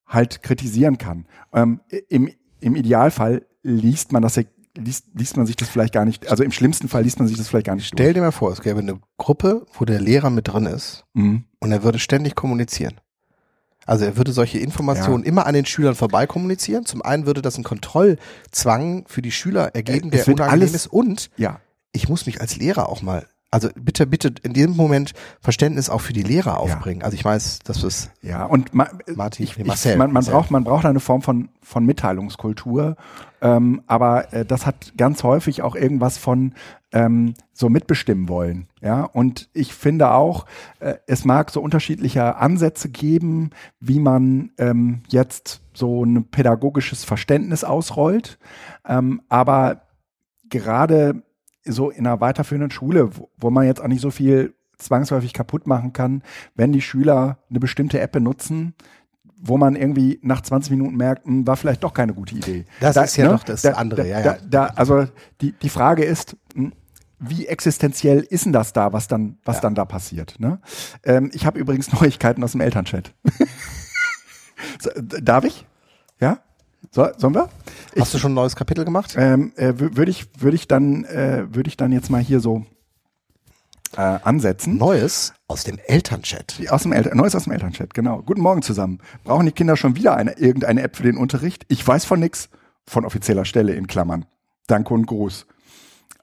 halt kritisieren kann. Ähm, im, Im Idealfall liest man das liest, liest man sich das vielleicht gar nicht, also im schlimmsten Fall liest man sich das vielleicht gar nicht Stell durch. dir mal vor, es gäbe eine Gruppe, wo der Lehrer mit drin ist mhm. und er würde ständig kommunizieren. Also er würde solche Informationen ja. immer an den Schülern vorbei kommunizieren. Zum einen würde das einen Kontrollzwang für die Schüler ergeben, es der unangenehm alles, ist. Und ja. ich muss mich als Lehrer auch mal also bitte, bitte in diesem Moment Verständnis auch für die Lehrer aufbringen. Ja. Also ich weiß, dass es ja und ma, Martin, ich, Marcel, man, man Marcel. braucht man braucht eine Form von von Mitteilungskultur, ähm, aber äh, das hat ganz häufig auch irgendwas von ähm, so mitbestimmen wollen. Ja und ich finde auch, äh, es mag so unterschiedliche Ansätze geben, wie man ähm, jetzt so ein pädagogisches Verständnis ausrollt, ähm, aber gerade so in einer weiterführenden Schule, wo, wo man jetzt auch nicht so viel zwangsläufig kaputt machen kann, wenn die Schüler eine bestimmte App benutzen, wo man irgendwie nach 20 Minuten merkt, mh, hm, war vielleicht doch keine gute Idee. Das da, ist ja ne? noch das da, andere, da, ja, ja. Da, also die, die Frage ist, mh, hm, wie existenziell ist denn das da, was dann, was ja. dann da passiert? Ne? Ähm, ich habe übrigens Neuigkeiten aus dem Elternchat. Darf ich? Ja? So, sollen wir? Ich, Hast du schon ein neues Kapitel gemacht? Ähm, äh, würde ich, würde ich dann, äh, würde ich dann jetzt mal hier so äh, ansetzen. Neues aus dem Elternchat. Aus dem Eltern, Neues aus dem Elternchat, genau. Guten Morgen zusammen. Brauchen die Kinder schon wieder eine, irgendeine App für den Unterricht? Ich weiß von nix. Von offizieller Stelle in Klammern. Danke und Gruß.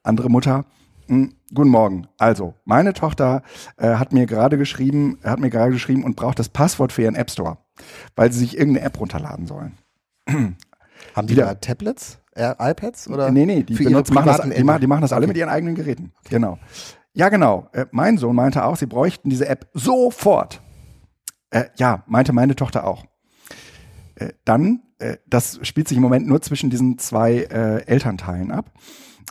Andere Mutter. Mh, hm, guten Morgen. Also, meine Tochter äh, hat mir gerade geschrieben, hat mir gerade geschrieben und braucht das Passwort für ihren App Store, weil sie sich irgendeine App runterladen sollen. Haben die da Tablets, äh, iPads oder? Nee, nee, die, benutzen, machen das, die, machen, die machen das alle okay. mit ihren eigenen Geräten. Okay. Genau. Ja, genau. Äh, mein Sohn meinte auch, sie bräuchten diese App sofort. Äh, ja, meinte meine Tochter auch. Äh, dann, äh, das spielt sich im Moment nur zwischen diesen zwei äh, Elternteilen ab.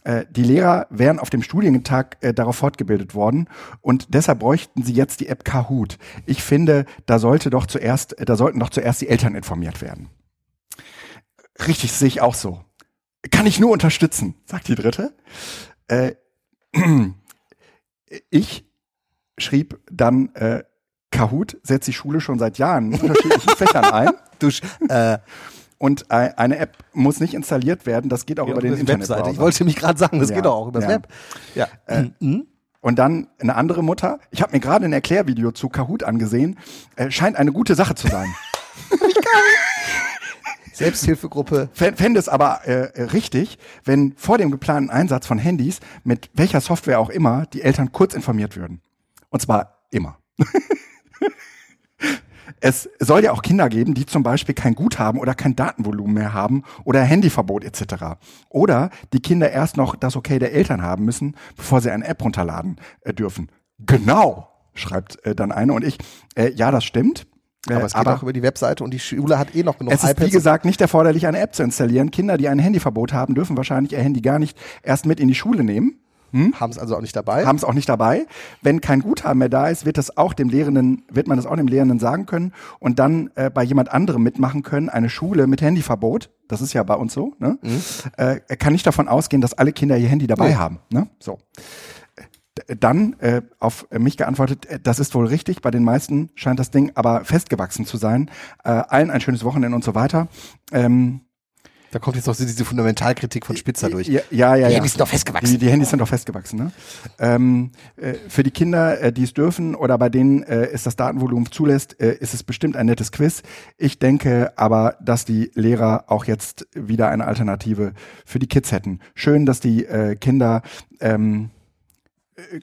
Äh, die Lehrer wären auf dem Studientag darauf fortgebildet worden und deshalb bräuchten sie jetzt die App Kahoot. Ich finde, da sollte doch zuerst, da sollten doch zuerst die Eltern informiert werden. Richtig, sehe ich auch so. Kann ich nur unterstützen, sagt die dritte. Äh, ich schrieb dann, äh, Kahoot setzt die Schule schon seit Jahren in unterschiedlichen Fächern ein. Du, äh, und eine App muss nicht installiert werden, das geht auch ja, über den Internetbrowser. Ich wollte mich gerade sagen, das ja, geht auch über das ja. Web. Ja. Äh, mhm. Und dann eine andere Mutter, ich habe mir gerade ein Erklärvideo zu Kahoot angesehen, äh, scheint eine gute Sache zu sein. Selbsthilfegruppe. Fände es aber äh, richtig, wenn vor dem geplanten Einsatz von Handys mit welcher Software auch immer die Eltern kurz informiert würden. Und zwar immer. es soll ja auch Kinder geben, die zum Beispiel kein Guthaben oder kein Datenvolumen mehr haben oder Handyverbot etc. Oder die Kinder erst noch das Okay der Eltern haben müssen, bevor sie eine App runterladen äh, dürfen. Genau, schreibt äh, dann eine und ich. Äh, ja, das stimmt. Aber es geht aber auch über die Webseite und die Schule hat eh noch genug Es ist iPads wie gesagt nicht erforderlich, eine App zu installieren. Kinder, die ein Handyverbot haben, dürfen wahrscheinlich ihr Handy gar nicht erst mit in die Schule nehmen. Hm? Haben es also auch nicht dabei? Haben es auch nicht dabei. Wenn kein Guthaben mehr da ist, wird das auch dem Lehrenden, wird man das auch dem Lehrenden sagen können und dann äh, bei jemand anderem mitmachen können. Eine Schule mit Handyverbot, das ist ja bei uns so, ne? Mhm. Äh, kann nicht davon ausgehen, dass alle Kinder ihr Handy dabei mhm. haben. Ne? So dann äh, auf mich geantwortet, äh, das ist wohl richtig. Bei den meisten scheint das Ding aber festgewachsen zu sein. Äh, allen ein schönes Wochenende und so weiter. Ähm, da kommt jetzt noch diese Fundamentalkritik von Spitzer durch. Ja, ja, ja. Die Handys sind doch festgewachsen. Die, die Handys sind doch festgewachsen. Ne? Ähm, äh, für die Kinder, äh, die es dürfen oder bei denen äh, es das Datenvolumen zulässt, äh, ist es bestimmt ein nettes Quiz. Ich denke aber, dass die Lehrer auch jetzt wieder eine Alternative für die Kids hätten. Schön, dass die äh, Kinder ähm,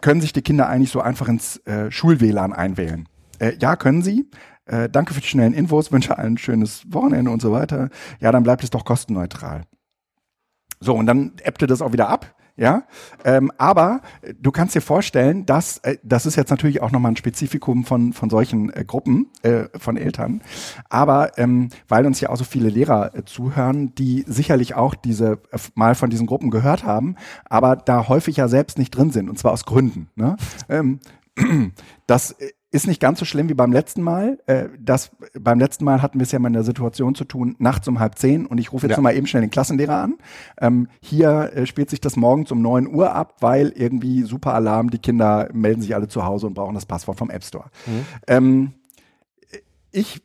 können sich die Kinder eigentlich so einfach ins äh, Schul-WLAN einwählen? Äh, ja, können sie. Äh, danke für die schnellen Infos, wünsche allen ein schönes Wochenende und so weiter. Ja, dann bleibt es doch kostenneutral. So, und dann appte das auch wieder ab. Ja, ähm, aber äh, du kannst dir vorstellen, dass äh, das ist jetzt natürlich auch nochmal ein Spezifikum von von solchen äh, Gruppen äh, von Eltern, aber ähm, weil uns ja auch so viele Lehrer äh, zuhören, die sicherlich auch diese äh, mal von diesen Gruppen gehört haben, aber da häufig ja selbst nicht drin sind und zwar aus Gründen. Ne? Ähm, das äh, ist nicht ganz so schlimm wie beim letzten Mal. Äh, das, beim letzten Mal hatten wir es ja mal in der Situation zu tun, nachts um halb zehn und ich rufe jetzt Ja. noch mal eben schnell den Klassenlehrer an. Ähm, hier äh, spielt sich das morgens um neun Uhr ab, weil irgendwie super Alarm, die Kinder melden sich alle zu Hause und brauchen das Passwort vom App Store. Ähm, ich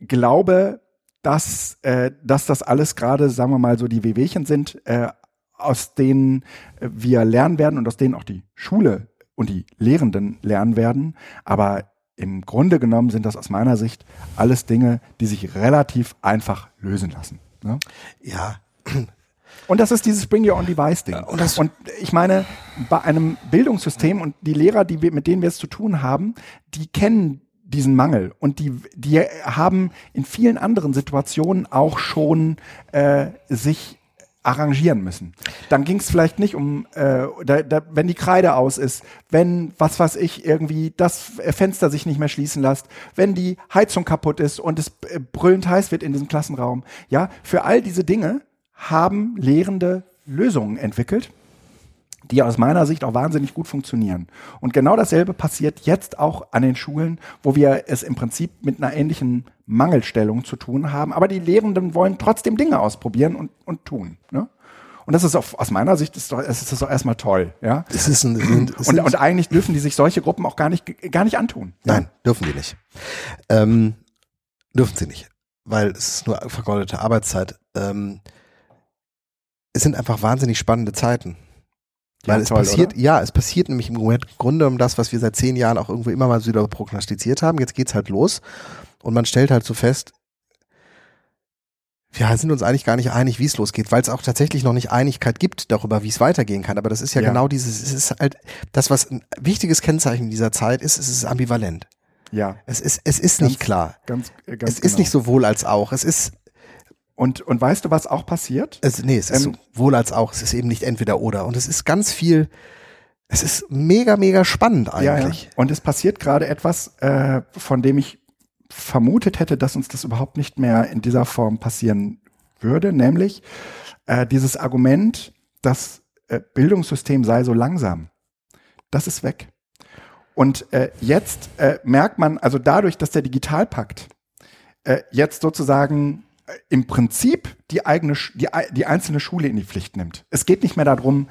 glaube, dass, äh, dass das alles gerade, sagen wir mal, so die Wehwehchen sind, äh, aus denen wir lernen werden und aus denen auch die Schule und die Lehrenden lernen werden. Aber im Grunde genommen sind das aus meiner Sicht alles Dinge, die sich relativ einfach lösen lassen. Ne? Ja, Und das ist dieses Bring Your Own Device Ding. und und ich meine, bei einem Bildungssystem und die Lehrer, die wir, mit denen wir es zu tun haben, die kennen diesen Mangel und die, die haben in vielen anderen Situationen auch schon äh, sich arrangieren müssen. Dann ging es vielleicht nicht um, äh, da, da, wenn die Kreide aus ist, wenn, was weiß ich, irgendwie das Fenster sich nicht mehr schließen lässt, wenn die Heizung kaputt ist und es äh, brüllend heiß wird in diesem Klassenraum. Ja, für all diese Dinge haben Lehrende Lösungen entwickelt, die aus meiner Sicht auch wahnsinnig gut funktionieren. Und genau dasselbe passiert jetzt auch an den Schulen, wo wir es im Prinzip mit einer ähnlichen Mangelstellung zu tun haben. Aber die Lehrenden wollen trotzdem Dinge ausprobieren und, und tun. Ne? Und das ist auch, aus meiner Sicht ist, doch, es ist doch erstmal toll. Ja? es ist ein, es sind, es Und, und eigentlich dürfen die sich solche Gruppen auch gar nicht, gar nicht antun. Nein, dürfen die nicht. Ähm, dürfen sie nicht, weil es ist nur vergeudete Arbeitszeit. Ähm, es sind einfach wahnsinnig spannende Zeiten. Ja, Weil es toll, passiert, oder? ja, es passiert nämlich im Grunde um das, was wir seit zehn Jahren auch irgendwo immer mal wieder prognostiziert haben. Jetzt geht's halt los und man stellt halt so fest, wir sind uns eigentlich gar nicht einig, wie es losgeht, weil es auch tatsächlich noch nicht Einigkeit gibt darüber, wie es weitergehen kann. Aber das ist ja, Ja. genau dieses, es ist halt das, was ein wichtiges Kennzeichen dieser Zeit ist, es ist ambivalent. Ja, Es ist, es ist Ganz nicht klar. ganz, äh, ganz Es ist genau. nicht sowohl als auch. Es ist, Und, und weißt du, was auch passiert? es, nee, es ist Ähm, sowohl als auch. Es ist eben nicht entweder oder. Und es ist ganz viel, es ist mega, mega spannend eigentlich. Ja, ja. Und es passiert gerade etwas, äh, von dem ich vermutet hätte, dass uns das überhaupt nicht mehr in dieser Form passieren würde, nämlich äh, dieses Argument, das äh, Bildungssystem sei so langsam. Das ist weg. Und äh, jetzt äh, merkt man, also dadurch, dass der Digitalpakt äh, jetzt sozusagen im Prinzip die eigene, die, die einzelne Schule in die Pflicht nimmt. Es geht nicht mehr darum,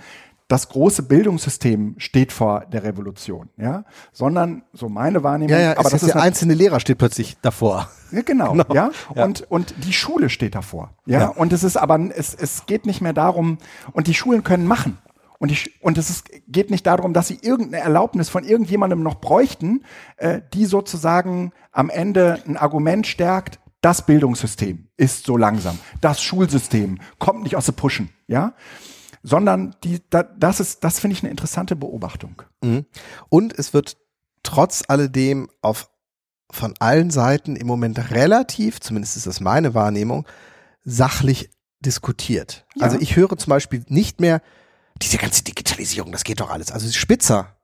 das große Bildungssystem steht vor der Revolution, ja, sondern so meine Wahrnehmung. Ja, ja, aber das ist der einzelne Lehrer steht plötzlich davor. ja, genau, Genau. Ja? Ja. Und, und die Schule steht davor. Ja. Ja. Und es ist aber, es, es geht nicht mehr darum, und die Schulen können machen. Und, die, Sch- und es ist, geht nicht darum, dass sie irgendeine Erlaubnis von irgendjemandem noch bräuchten, äh, die sozusagen am Ende ein Argument stärkt, das Bildungssystem ist so langsam. Das Schulsystem kommt nicht aus der Pushen, ja. Sondern die, da, das ist, das finde ich eine interessante Beobachtung. Mhm. Und es wird trotz alledem auf von allen Seiten im Moment relativ, zumindest ist das meine Wahrnehmung, sachlich diskutiert. Ja. Also ich höre zum Beispiel nicht mehr diese ganze Digitalisierung, das geht doch alles. Also Spitzer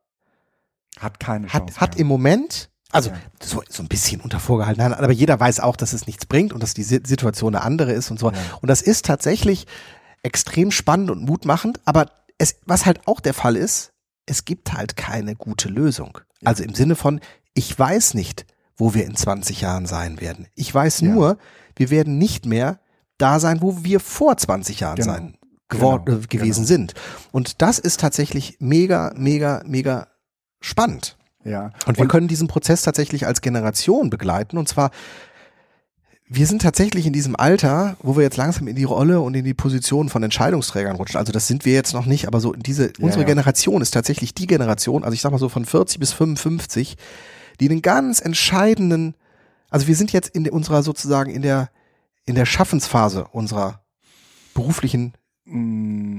Hat keine Chance. hat, hat im Moment, also Ja. so, so ein bisschen unter vorgehaltener Hand, aber jeder weiß auch, dass es nichts bringt und dass die Si- Situation eine andere ist und so. Ja. Und das ist tatsächlich extrem spannend und mutmachend, aber es, was halt auch der Fall ist, es gibt halt keine gute Lösung. Also im Sinne von, ich weiß nicht, wo wir in 20 Jahren sein werden. Ich weiß Ja. nur, wir werden nicht mehr da sein, wo wir vor 20 Jahren Genau. sein geworden, Genau. äh, gewesen Genau. sind. Und das ist tatsächlich mega, mega, mega spannend. Ja. Und wir können diesen Prozess tatsächlich als Generation begleiten. Und zwar, wir sind tatsächlich in diesem Alter, wo wir jetzt langsam in die Rolle und in die Position von Entscheidungsträgern rutschen. Also das sind wir jetzt noch nicht, aber so diese, unsere ja. Generation ist tatsächlich die Generation, also ich sag mal so von 40 bis 55, die einen ganz entscheidenden, also wir sind jetzt in unserer sozusagen in der, in der Schaffensphase unserer beruflichen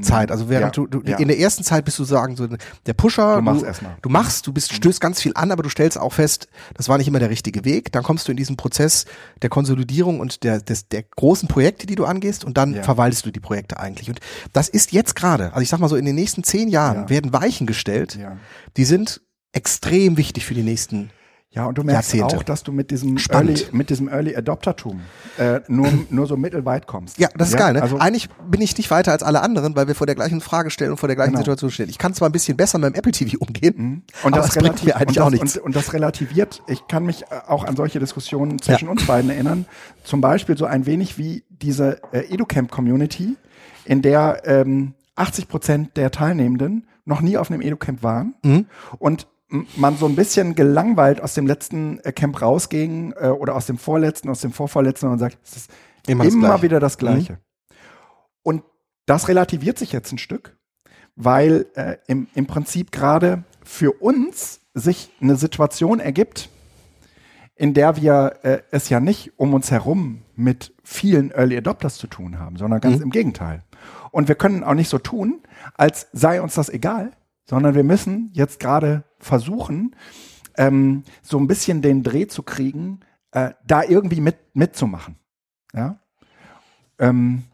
Zeit. Also während Ja, du, du ja. in der ersten Zeit bist du sagen so der Pusher. Du machst erstmal. Du machst, du bist stößt ganz viel an, aber du stellst auch fest, das war nicht immer der richtige Weg. Dann kommst du in diesen Prozess der Konsolidierung und der des, der großen Projekte, die du angehst, und dann Ja. verwaltest du die Projekte eigentlich. Und das ist jetzt gerade. Also ich sag mal so, in den nächsten zehn Jahren Ja. werden Weichen gestellt. Die sind extrem wichtig für die nächsten. Ja, und du merkst Jahrzehnte. auch, dass du mit diesem Spannend. Early, mit diesem Early Adoptertum äh, nur, nur so mittelweit kommst. Ja, das ist geil. Ne? Also, Eigentlich bin ich nicht weiter als alle anderen, weil wir vor der gleichen Frage stellen und vor der gleichen Genau. Situation stehen. Ich kann zwar ein bisschen besser mit dem Apple TV umgehen, Mhm. und aber das, das bringt mir eigentlich und auch das, nichts. Und, und das relativiert, ich kann mich äh, auch an solche Diskussionen zwischen uns beiden erinnern. Zum Beispiel so ein wenig wie diese äh, EduCamp-Community, in der ähm, 80 Prozent der Teilnehmenden noch nie auf einem EduCamp waren Mhm. und man so ein bisschen gelangweilt aus dem letzten äh, Camp rausging äh, oder aus dem vorletzten, aus dem vorvorletzten und sagt, es ist Immer immer, das. Mhm. wieder das Gleiche. Und das relativiert sich jetzt ein Stück, weil äh, im, im Prinzip gerade für uns sich eine Situation ergibt, in der wir äh, es ja nicht um uns herum mit vielen Early Adopters zu tun haben, sondern ganz Mhm. im Gegenteil. Und wir können auch nicht so tun, als sei uns das egal, sondern wir müssen jetzt gerade versuchen, ähm, so ein bisschen den Dreh zu kriegen, äh, da irgendwie mit, mitzumachen. Ja. Ähm,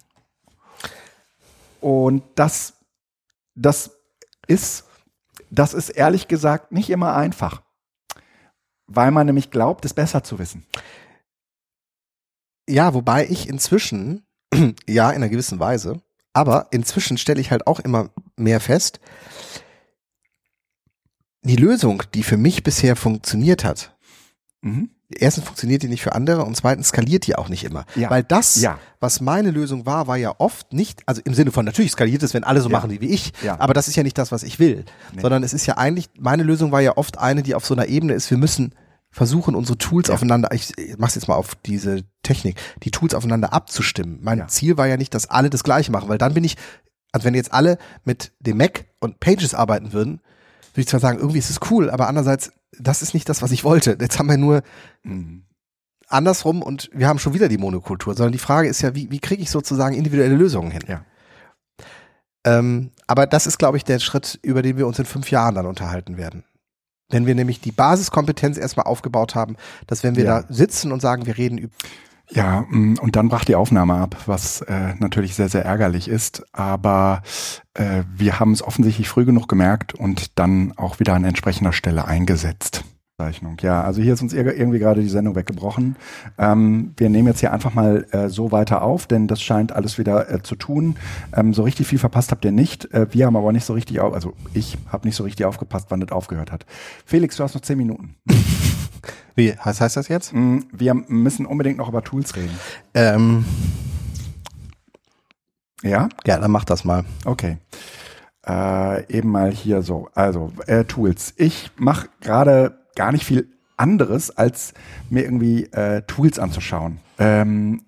und das, das ist, das ist ehrlich gesagt nicht immer einfach. Weil man nämlich glaubt, es besser zu wissen. Ja, wobei ich inzwischen, ja, in einer gewissen Weise, aber inzwischen stelle ich halt auch immer mehr fest, die Lösung, die für mich bisher funktioniert hat, Mhm. erstens funktioniert die nicht für andere und zweitens skaliert die auch nicht immer. Ja. Weil das, Ja. was meine Lösung war, war ja oft nicht, also im Sinne von natürlich skaliert es, wenn alle so Ja. machen wie ich, aber das ist ja nicht das, was ich will, Nee. sondern es ist ja eigentlich, meine Lösung war ja oft eine, die auf so einer Ebene ist, wir müssen versuchen, unsere Tools Ja. aufeinander, ich mach's jetzt mal auf diese Technik, die Tools aufeinander abzustimmen. Mein Ja. Ziel war ja nicht, dass alle das Gleiche machen, weil dann bin ich, also wenn jetzt alle mit dem Mac und Pages arbeiten würden, würde ich zwar sagen, irgendwie ist es cool, aber andererseits, das ist nicht das, was ich wollte. Jetzt haben wir nur Mhm. andersrum und wir haben schon wieder die Monokultur, sondern die Frage ist ja, wie, wie kriege ich sozusagen individuelle Lösungen hin? Ja. Ähm, aber das ist, glaube ich, der Schritt, über den wir uns in fünf Jahren dann unterhalten werden. Wenn wir nämlich die Basiskompetenz erstmal aufgebaut haben, dass wenn wir Ja. da sitzen und sagen, wir reden über Ja, mh, und dann brach die Aufnahme ab, was äh, natürlich sehr, sehr ärgerlich ist. Aber äh, wir haben es offensichtlich früh genug gemerkt und dann auch wieder an entsprechender Stelle eingesetzt. Zeichnung. Ja, also hier ist uns ir- irgendwie gerade die Sendung weggebrochen. Ähm, wir nehmen jetzt hier einfach mal äh, so weiter auf, denn das scheint alles wieder äh, zu tun. Ähm, so richtig viel verpasst habt ihr nicht. Äh, wir haben aber nicht so richtig, auf, also ich habe nicht so richtig aufgepasst, wann das aufgehört hat. Felix, du hast noch zehn Minuten. Wie, was heißt das jetzt? Mm, Wir müssen unbedingt noch über Tools reden. Ähm, Ja? ja, dann mach das mal. Okay. Äh, eben mal hier so. Also, äh, Tools. Ich mache gerade gar nicht viel anderes, als mir irgendwie äh, Tools anzuschauen. Ähm,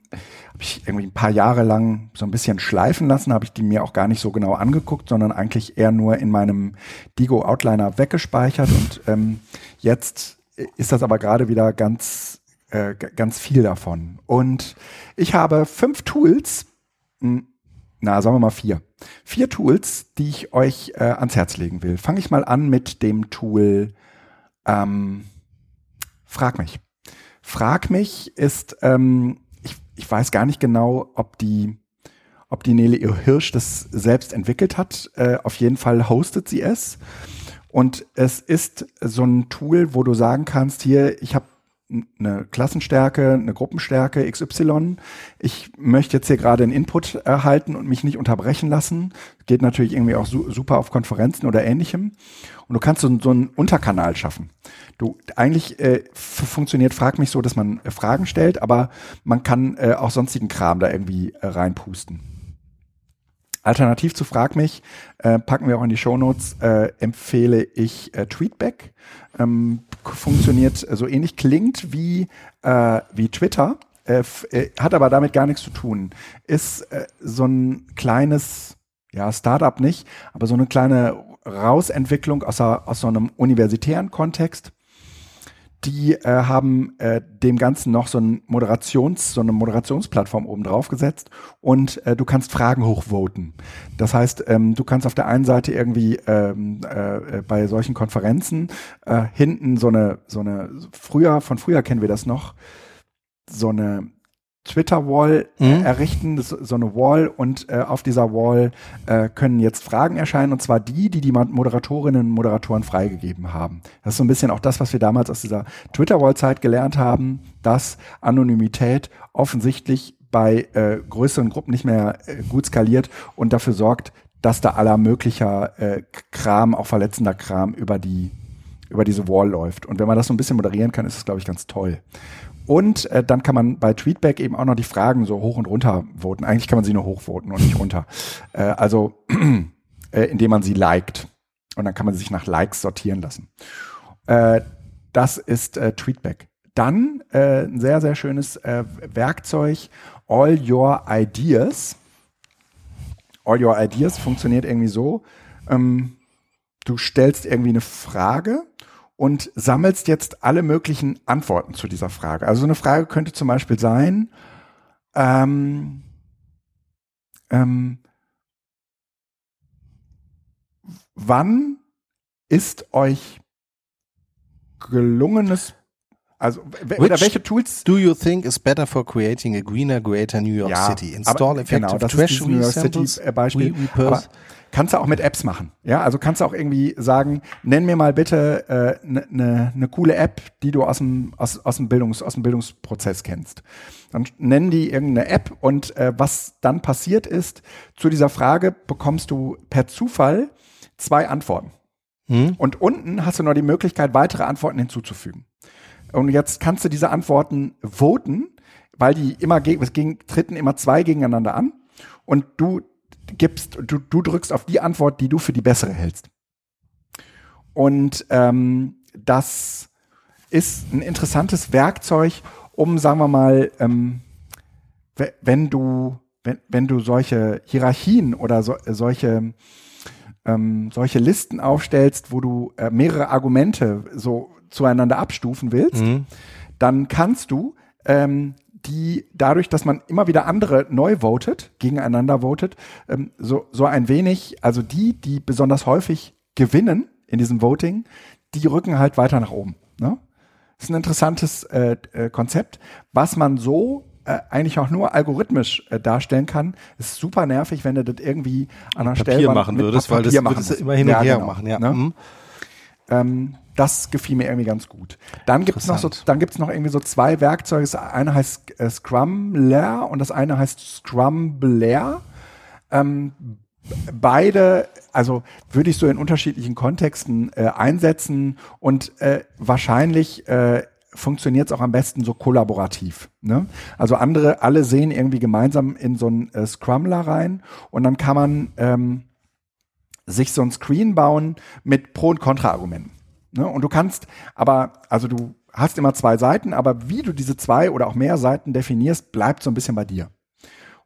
habe ich irgendwie ein paar Jahre lang so ein bisschen schleifen lassen, habe ich die mir auch gar nicht so genau angeguckt, sondern eigentlich eher nur in meinem Digo Outliner weggespeichert und ähm, jetzt ist das aber gerade wieder ganz äh, ganz viel davon. Und ich habe fünf Tools, mh, na, sagen wir mal vier. Vier Tools, die ich euch äh, ans Herz legen will. Fange ich mal an mit dem Tool ähm, Frag mich. Frag mich ist, ähm, ich, ich weiß gar nicht genau, ob die, ob die Nele Hirsch das selbst entwickelt hat. Äh, auf jeden Fall hostet sie Und es ist so ein Tool, wo du sagen kannst, hier, ich habe eine Klassenstärke, eine Gruppenstärke XY. Ich möchte jetzt hier gerade einen Input erhalten und mich nicht unterbrechen lassen. Geht natürlich irgendwie auch su super auf Konferenzen oder ähnlichem. Und du kannst so, so einen Unterkanal schaffen. Du, eigentlich äh, funktioniert Frag mich so, dass man äh, Fragen stellt, aber man kann äh, auch sonstigen Kram da irgendwie äh, reinpusten. Alternativ zu Frag mich, äh, packen wir auch in die Shownotes, äh, empfehle ich äh, Tweetback. Ähm, funktioniert so ähnlich, klingt wie, äh, wie Twitter, äh, äh, hat aber damit gar nichts zu tun. Ist äh, so ein kleines, ja, Startup nicht, aber so eine kleine Rausentwicklung aus, aus so einem universitären Kontext die äh, haben äh, dem Ganzen noch so, ein Moderations, so eine Moderationsplattform oben drauf gesetzt und äh, du kannst Fragen hochvoten. Das heißt, ähm, du kannst auf der einen Seite irgendwie ähm, äh, bei solchen Konferenzen äh, hinten so eine, so eine, früher, von früher kennen wir das noch, so eine Twitter-Wall mhm. errichten, das, so eine Wall und äh, auf dieser Wall äh, können jetzt Fragen erscheinen und zwar die, die die Moderatorinnen und Moderatoren freigegeben haben. Das ist so ein bisschen auch das, was wir damals aus dieser Twitter-Wall-Zeit gelernt haben, dass Anonymität offensichtlich bei äh, größeren Gruppen nicht mehr äh, gut skaliert und dafür sorgt, dass da aller möglicher äh, Kram, auch verletzender Kram über die über diese Wall läuft. Und wenn man das so ein bisschen moderieren kann, ist es, glaube ich, ganz toll. Und äh, dann kann man bei Tweetback eben auch noch die Fragen so hoch und runter voten. Eigentlich kann man sie nur hochvoten und nicht runter. Äh, also äh, indem man sie liked. Und dann kann man sich nach Likes sortieren lassen. Äh, das ist äh, Tweetback. Dann äh, ein sehr, sehr schönes äh, Werkzeug, All Your Ideas. All Your Ideas funktioniert irgendwie so. Ähm, du stellst irgendwie eine Frage und sammelst jetzt alle möglichen Antworten zu dieser Frage. Also eine Frage könnte zum Beispiel sein, ähm, ähm, wann ist euch gelungenes also Which oder welche Tools do you think is better for creating a greener, greater New York ja, City? Install aber, effective genau, das trash ist New York City Beispiel. We, we kannst du auch mit Apps machen. Ja, also kannst du auch irgendwie sagen, nenn mir mal bitte eine äh, ne, ne, ne coole App, die du aus dem, aus, aus, dem Bildungs, aus dem Bildungsprozess kennst. Dann nennen die irgendeine App und äh, was dann passiert ist, zu dieser Frage bekommst du per Zufall zwei Antworten. Hm. Und unten hast du noch die Möglichkeit, weitere Antworten hinzuzufügen. Und jetzt kannst du diese Antworten voten, weil die immer es gegen, treten immer zwei gegeneinander an. Und du gibst, du, du drückst auf die Antwort, die du für die bessere hältst. Und ähm, das ist ein interessantes Werkzeug, um, sagen wir mal, ähm, wenn du, wenn, wenn du solche Hierarchien oder so, solche, ähm, solche Listen aufstellst, wo du äh, mehrere Argumente so zueinander abstufen willst, mhm. dann kannst du ähm, die dadurch, dass man immer wieder andere neu votet, gegeneinander votet, ähm, so, so ein wenig, also die, die besonders häufig gewinnen in diesem Voting, die rücken halt weiter nach oben. Ne? Das ist ein interessantes äh, äh, Konzept, was man so äh, eigentlich auch nur algorithmisch äh, darstellen kann. Ist super nervig, wenn du das irgendwie an der Stelle machen würdest, weil das würdest du immer hin und ja, her genau, machen. Ja. Ne? Mhm. Ähm, das gefiel mir irgendwie ganz gut. Dann gibt's noch so, dann gibt's noch irgendwie so zwei Werkzeuge. Das eine heißt äh, Scrumler und das eine heißt Scrumbler. Ähm, beide, also würde ich so in unterschiedlichen Kontexten äh, einsetzen und äh, wahrscheinlich äh, funktioniert es auch am besten so kollaborativ. Ne? Also andere, alle sehen irgendwie gemeinsam in so ein äh, Scrumler rein und dann kann man ähm, sich so ein Screen bauen mit Pro- und Kontra-Argumenten. Ne? Und du kannst, aber, also du hast immer zwei Seiten, aber wie du diese zwei oder auch mehr Seiten definierst, bleibt so ein bisschen bei dir.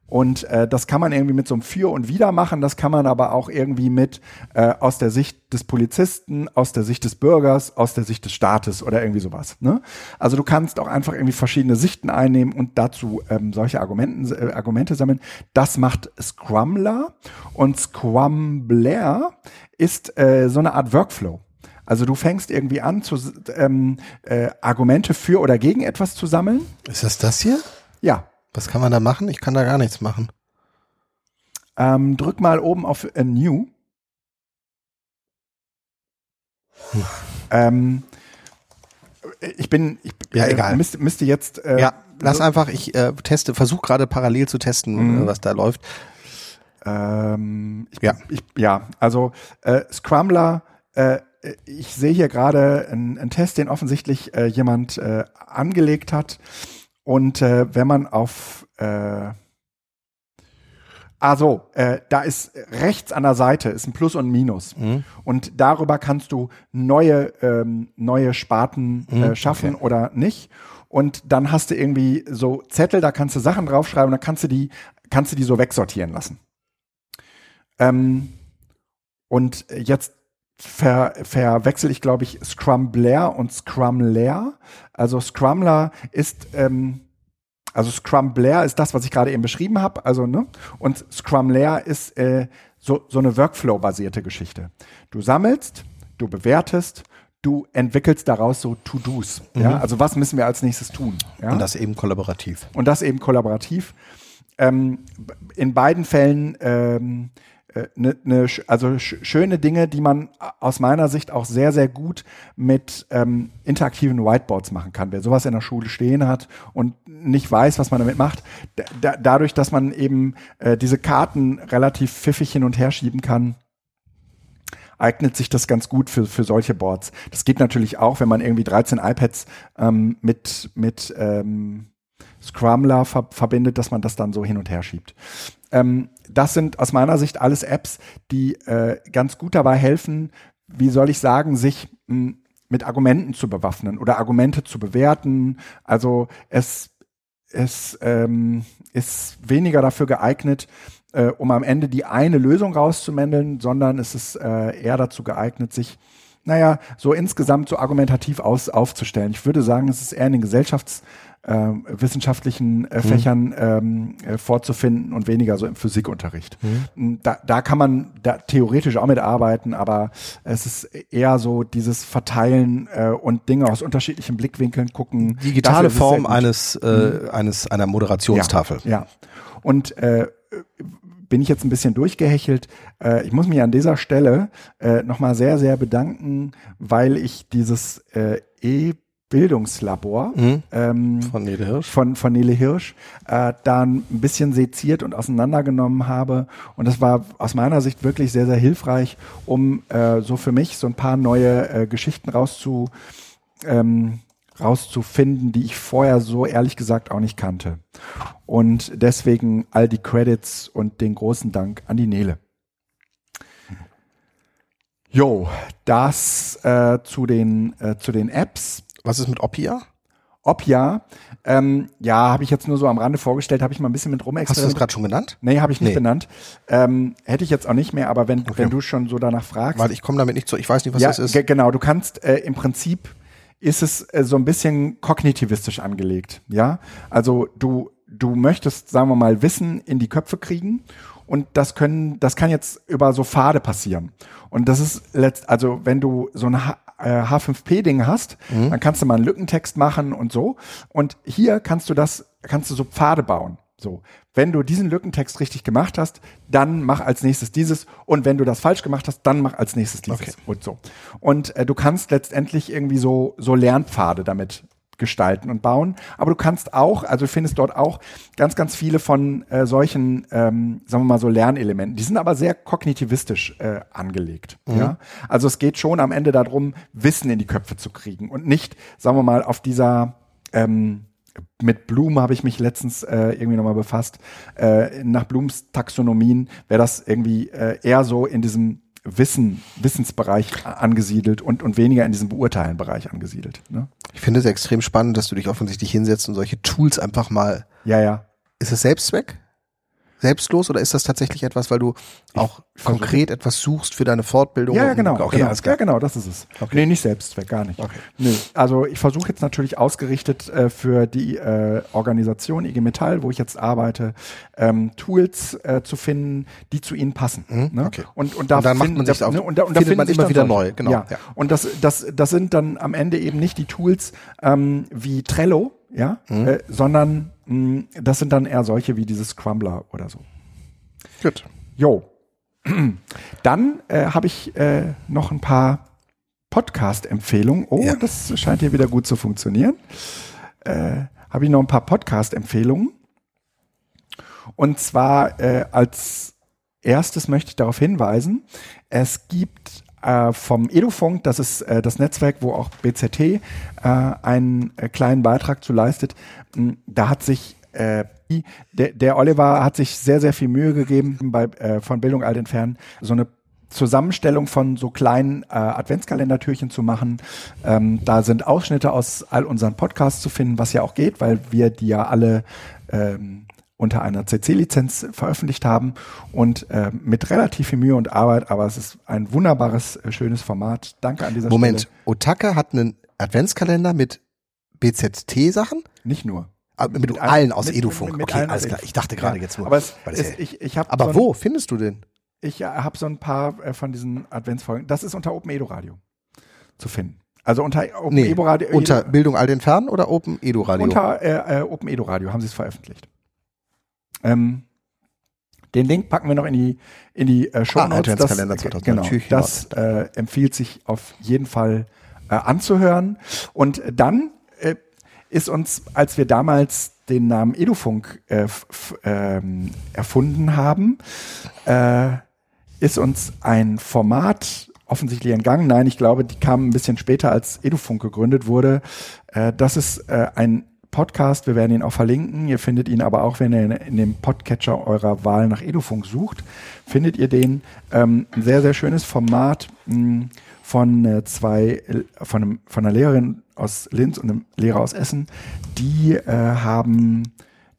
Und äh, das kann man irgendwie mit so einem Für und Wider machen, das kann man aber auch irgendwie mit äh, aus der Sicht des Polizisten, aus der Sicht des Bürgers, aus der Sicht des Staates oder irgendwie sowas. Ne? Also du kannst auch einfach irgendwie verschiedene Sichten einnehmen und dazu ähm, solche Argumenten, äh, Argumente sammeln. Das macht Scrumler und Scrumbler ist äh, so eine Art Workflow. Also du fängst irgendwie an, zu, ähm, äh, Argumente für oder gegen etwas zu sammeln. Ist das das hier? Ja. Was kann man da machen? Ich kann da gar nichts machen. Ähm, drück mal oben auf A New. Hm. Ähm, ich bin, ich, ja äh, egal, müsste, müsste jetzt. Äh, ja, lass einfach. Ich äh, teste, versuche gerade parallel zu testen, mhm. was da läuft. Ähm, ich, ja, ich, ja, also äh, Scrambler äh, ich sehe hier gerade einen, einen, Test, den offensichtlich äh, jemand äh, angelegt hat. Und äh, wenn man auf äh, also, äh, da ist rechts an der Seite ist ein Plus und ein Minus. Mhm. Und darüber kannst du neue, ähm, neue Sparten äh, mhm, schaffen okay. oder nicht. Und dann hast du irgendwie so Zettel, da kannst du Sachen draufschreiben und dann kannst du die, kannst du die so wegsortieren lassen. Ähm, und jetzt ver, verwechsel ich, glaube ich, Scrumbler und Scrumler. Also Scrumler ist, ähm, also Scrumbler ist das, was ich gerade eben beschrieben habe, also ne, und Scrumler ist äh, so so eine Workflow-basierte Geschichte. Du sammelst, du bewertest, du entwickelst daraus so To-Dos. Mhm. Ja, also was müssen wir als nächstes tun? Ja? Und das eben kollaborativ. Und das eben kollaborativ. Ähm, in beiden Fällen ähm, ne, ne, also sch schöne Dinge, die man aus meiner Sicht auch sehr, sehr gut mit ähm, interaktiven Whiteboards machen kann. Wer sowas in der Schule stehen hat und nicht weiß, was man damit macht, da, dadurch, dass man eben äh, diese Karten relativ pfiffig hin und her schieben kann, eignet sich das ganz gut für, für solche Boards. Das geht natürlich auch, wenn man irgendwie 13 iPads ähm, mit, mit ähm, Scrumler ver verbindet, dass man das dann so hin und her schiebt. Ähm, das sind aus meiner Sicht alles Apps, die äh, ganz gut dabei helfen, wie soll ich sagen, sich mh, hm, mit Argumenten zu bewaffnen oder Argumente zu bewerten. Also es, es ähm, ist weniger dafür geeignet, äh, um am Ende die eine Lösung rauszumändeln, sondern es ist äh, eher dazu geeignet, sich naja, so insgesamt so argumentativ aus, aufzustellen. Ich würde sagen, es ist eher in den Gesellschafts- wissenschaftlichen äh, mhm. Fächern ähm, äh, vorzufinden und weniger so im Physikunterricht. Mhm. Da, da kann man da theoretisch auch mitarbeiten, aber es ist eher so dieses Verteilen äh, und Dinge aus unterschiedlichen Blickwinkeln gucken. Digitale Form eines, äh, mhm. eines einer Moderationstafel. Ja, ja. und äh, bin ich jetzt ein bisschen durchgehechelt. Äh, ich muss mich an dieser Stelle äh, nochmal sehr, sehr bedanken, weil ich dieses äh, E Bildungslabor mhm. ähm, von Nele Hirsch, von, von Nele Hirsch äh, da ein bisschen seziert und auseinandergenommen habe. Und das war aus meiner Sicht wirklich sehr, sehr hilfreich, um äh, so für mich so ein paar neue äh, Geschichten rauszu, ähm, rauszufinden, die ich vorher so ehrlich gesagt auch nicht kannte. Und deswegen all die Credits und den großen Dank an die Nele. Jo, das äh, zu den äh, zu den Apps. Was ist mit Oppia? Oppia, ähm, ja, habe ich jetzt nur so am Rande vorgestellt, habe ich mal ein bisschen mit rumexperimentiert. Hast du das gerade schon genannt? Nee, habe ich nicht nee. benannt. Ähm, hätte ich jetzt auch nicht mehr, aber wenn, okay. wenn du schon so danach fragst. Weil ich komme damit nicht zu, ich weiß nicht, was ja, das ist. Genau, du kannst äh, im Prinzip ist es äh, so ein bisschen kognitivistisch angelegt, ja? Also du du möchtest, sagen wir mal, Wissen in die Köpfe kriegen und das können, das kann jetzt über so Pfade passieren. Und das ist letzt, also wenn du so ein H5P-Ding äh, hast, mhm. dann kannst du mal einen Lückentext machen und so. Und hier kannst du das, kannst du so Pfade bauen. So, wenn du diesen Lückentext richtig gemacht hast, dann mach als nächstes dieses und wenn du das falsch gemacht hast, dann mach als nächstes dieses okay. und so. Und äh, du kannst letztendlich irgendwie so so Lernpfade damit gestalten und bauen. Aber du kannst auch, also findest dort auch ganz, ganz viele von äh, solchen, ähm, sagen wir mal so Lernelementen. Die sind aber sehr kognitivistisch äh, angelegt. Mhm. Ja? Also es geht schon am Ende darum, Wissen in die Köpfe zu kriegen und nicht, sagen wir mal, auf dieser ähm, mit Bloom habe ich mich letztens äh, irgendwie nochmal befasst. Äh, nach Blooms Taxonomien wäre das irgendwie äh, eher so in diesem Wissen, Wissensbereich angesiedelt und, und weniger in diesem Beurteilen-Bereich angesiedelt. Ne? Ich finde es extrem spannend, dass du dich offensichtlich hinsetzt und solche Tools einfach mal. Ja, ja. Ist es Selbstzweck? Selbstlos oder ist das tatsächlich etwas, weil du auch ich konkret etwas suchst für deine Fortbildung? Ja, ja genau. Okay, genau. Ja, genau, das ist es. Okay. Nee, nicht Selbstzweck, gar nicht. Okay. Nee. Also ich versuche jetzt natürlich ausgerichtet äh, für die äh, Organisation IG Metall, wo ich jetzt arbeite, ähm, Tools äh, zu finden, die zu ihnen passen. Mhm. Ne? Okay. Und, und da und dann macht man sich da, auf, ne? und da, und da findet man immer wieder neu. Genau. Ja. ja. Und das, das, das sind dann am Ende eben nicht die Tools ähm, wie Trello, ja, mhm. äh, sondern das sind dann eher solche wie dieses Crumbler oder so. Gut. Jo. Dann äh, habe ich äh, noch ein paar Podcast-Empfehlungen. Oh, ja. das scheint hier wieder gut zu funktionieren. Äh, habe ich noch ein paar Podcast-Empfehlungen. Und zwar äh, als erstes möchte ich darauf hinweisen, es gibt äh, vom Edufunk, das ist äh, das Netzwerk, wo auch BZT äh, einen äh, kleinen Beitrag zu leistet. Hm, da hat sich äh, der, der Oliver hat sich sehr, sehr viel Mühe gegeben, bei, äh, von Bildung alt entfernen, so eine Zusammenstellung von so kleinen äh, Adventskalendertürchen zu machen. Ähm, da sind Ausschnitte aus all unseren Podcasts zu finden, was ja auch geht, weil wir die ja alle ähm, unter einer CC-Lizenz veröffentlicht haben und äh, mit relativ viel Mühe und Arbeit, aber es ist ein wunderbares, äh, schönes Format. Danke an dieser Moment, Stelle. Otaka hat einen Adventskalender mit BZT-Sachen? Nicht nur. Ah, Mit, Mit allen aus mit- Edufunk. mit- okay, alles klar. Ich dachte gerade Ja, jetzt nur. Aber, es, es, ich, ich hab aber so ein, wo findest du den? Ich habe so ein paar äh, von diesen Adventsfolgen. Das ist unter Open Edo Radio zu finden. Also unter Open Nee, Edo Radio. unter Bildung all den Fernen oder Open Edu Radio? Unter äh, äh, Open Edo Radio haben sie es veröffentlicht. Ähm, den Link packen wir noch in die in die äh, Show Ah, Notes. Adventskalender das, 2000, Genau, natürlich, das äh, empfiehlt sich auf jeden Fall äh, anzuhören. Und dann äh, ist uns, als wir damals den Namen Edufunk äh, ähm, erfunden haben, äh, ist uns ein Format offensichtlich entgangen. Nein, ich glaube, die kamen ein bisschen später, als Edufunk gegründet wurde. Äh, das ist äh, ein Podcast. Wir werden ihn auch verlinken. Ihr findet ihn aber auch, wenn ihr in dem Podcatcher eurer Wahl nach Edufunk sucht, findet ihr den. Ähm, ein sehr, sehr schönes Format mh, von äh, zwei, äh, von, einem, von einer Lehrerin aus Linz und einem Lehrer aus Essen. Die äh, haben,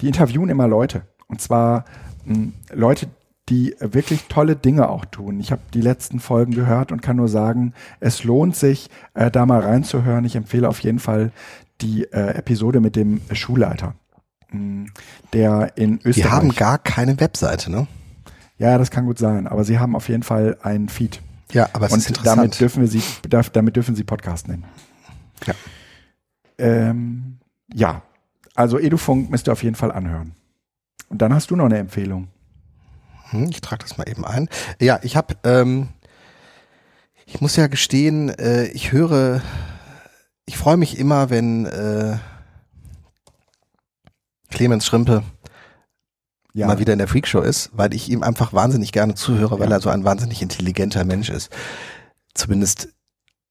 die interviewen immer Leute. Und zwar mh, Leute, die wirklich tolle Dinge auch tun. Ich habe die letzten Folgen gehört und kann nur sagen, es lohnt sich, äh, da mal reinzuhören. Ich empfehle auf jeden Fall die äh, Episode mit dem Schulleiter, mh, der in Österreich. Die haben gar keine Webseite, ne? ja, das kann gut sein, aber sie haben auf jeden Fall einen Feed. Ja, aber es ist und interessant. damit dürfen wir sie, damit dürfen sie Podcast nennen. Ja. Ähm, ja, also Edufunk müsst ihr auf jeden Fall anhören. Und dann hast du noch eine Empfehlung. Hm, ich trage das mal eben ein. Ja, ich habe, ähm, ich muss ja gestehen, äh, ich höre, ich freue mich immer, wenn äh, Clemens Schrimpe Ja, mal wieder in der Freakshow ist, weil ich ihm einfach wahnsinnig gerne zuhöre, weil Ja. er so ein wahnsinnig intelligenter Mensch ist. Zumindest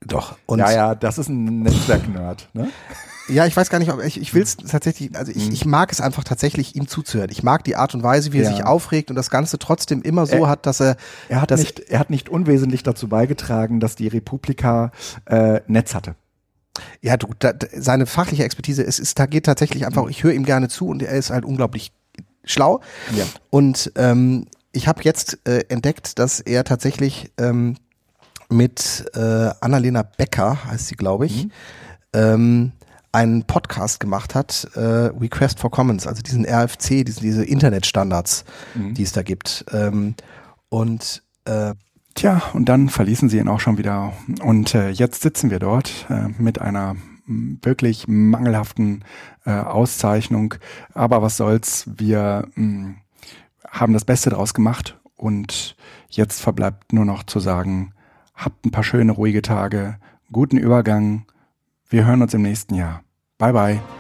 doch. Und ja, ja, das ist ein Netzwerk-Nerd. Ne? Ja, ich weiß gar nicht, ob ich, ich will es tatsächlich, also ich, Mhm. ich mag es einfach tatsächlich, ihm zuzuhören. Ich mag die Art und Weise, wie er Ja. sich aufregt und das Ganze trotzdem immer so Äh, hat, dass er, Er hat, Das- nicht, er hat nicht unwesentlich dazu beigetragen, dass die Republika äh, Netz hatte. Ja, du, da, seine fachliche Expertise, es ist, da geht tatsächlich einfach, ich höre ihm gerne zu und er ist halt unglaublich schlau. Ja. Und ähm, ich habe jetzt äh, entdeckt, dass er tatsächlich ähm, mit äh, Annalena Becker, heißt sie, glaube ich, Mhm. ähm, einen Podcast gemacht hat, äh, Request for Commons, also diesen RFC, diesen, diese Internetstandards, Mhm. die es da gibt. Ähm, und äh, Tja, und dann verließen sie ihn auch schon wieder. Und äh, jetzt sitzen wir dort äh, mit einer m, wirklich mangelhaften äh, Auszeichnung. Aber was soll's, wir mh, haben das Beste draus gemacht. Und jetzt verbleibt nur noch zu sagen, habt ein paar schöne, ruhige Tage, guten Übergang. Wir hören uns im nächsten Jahr. Bye, bye.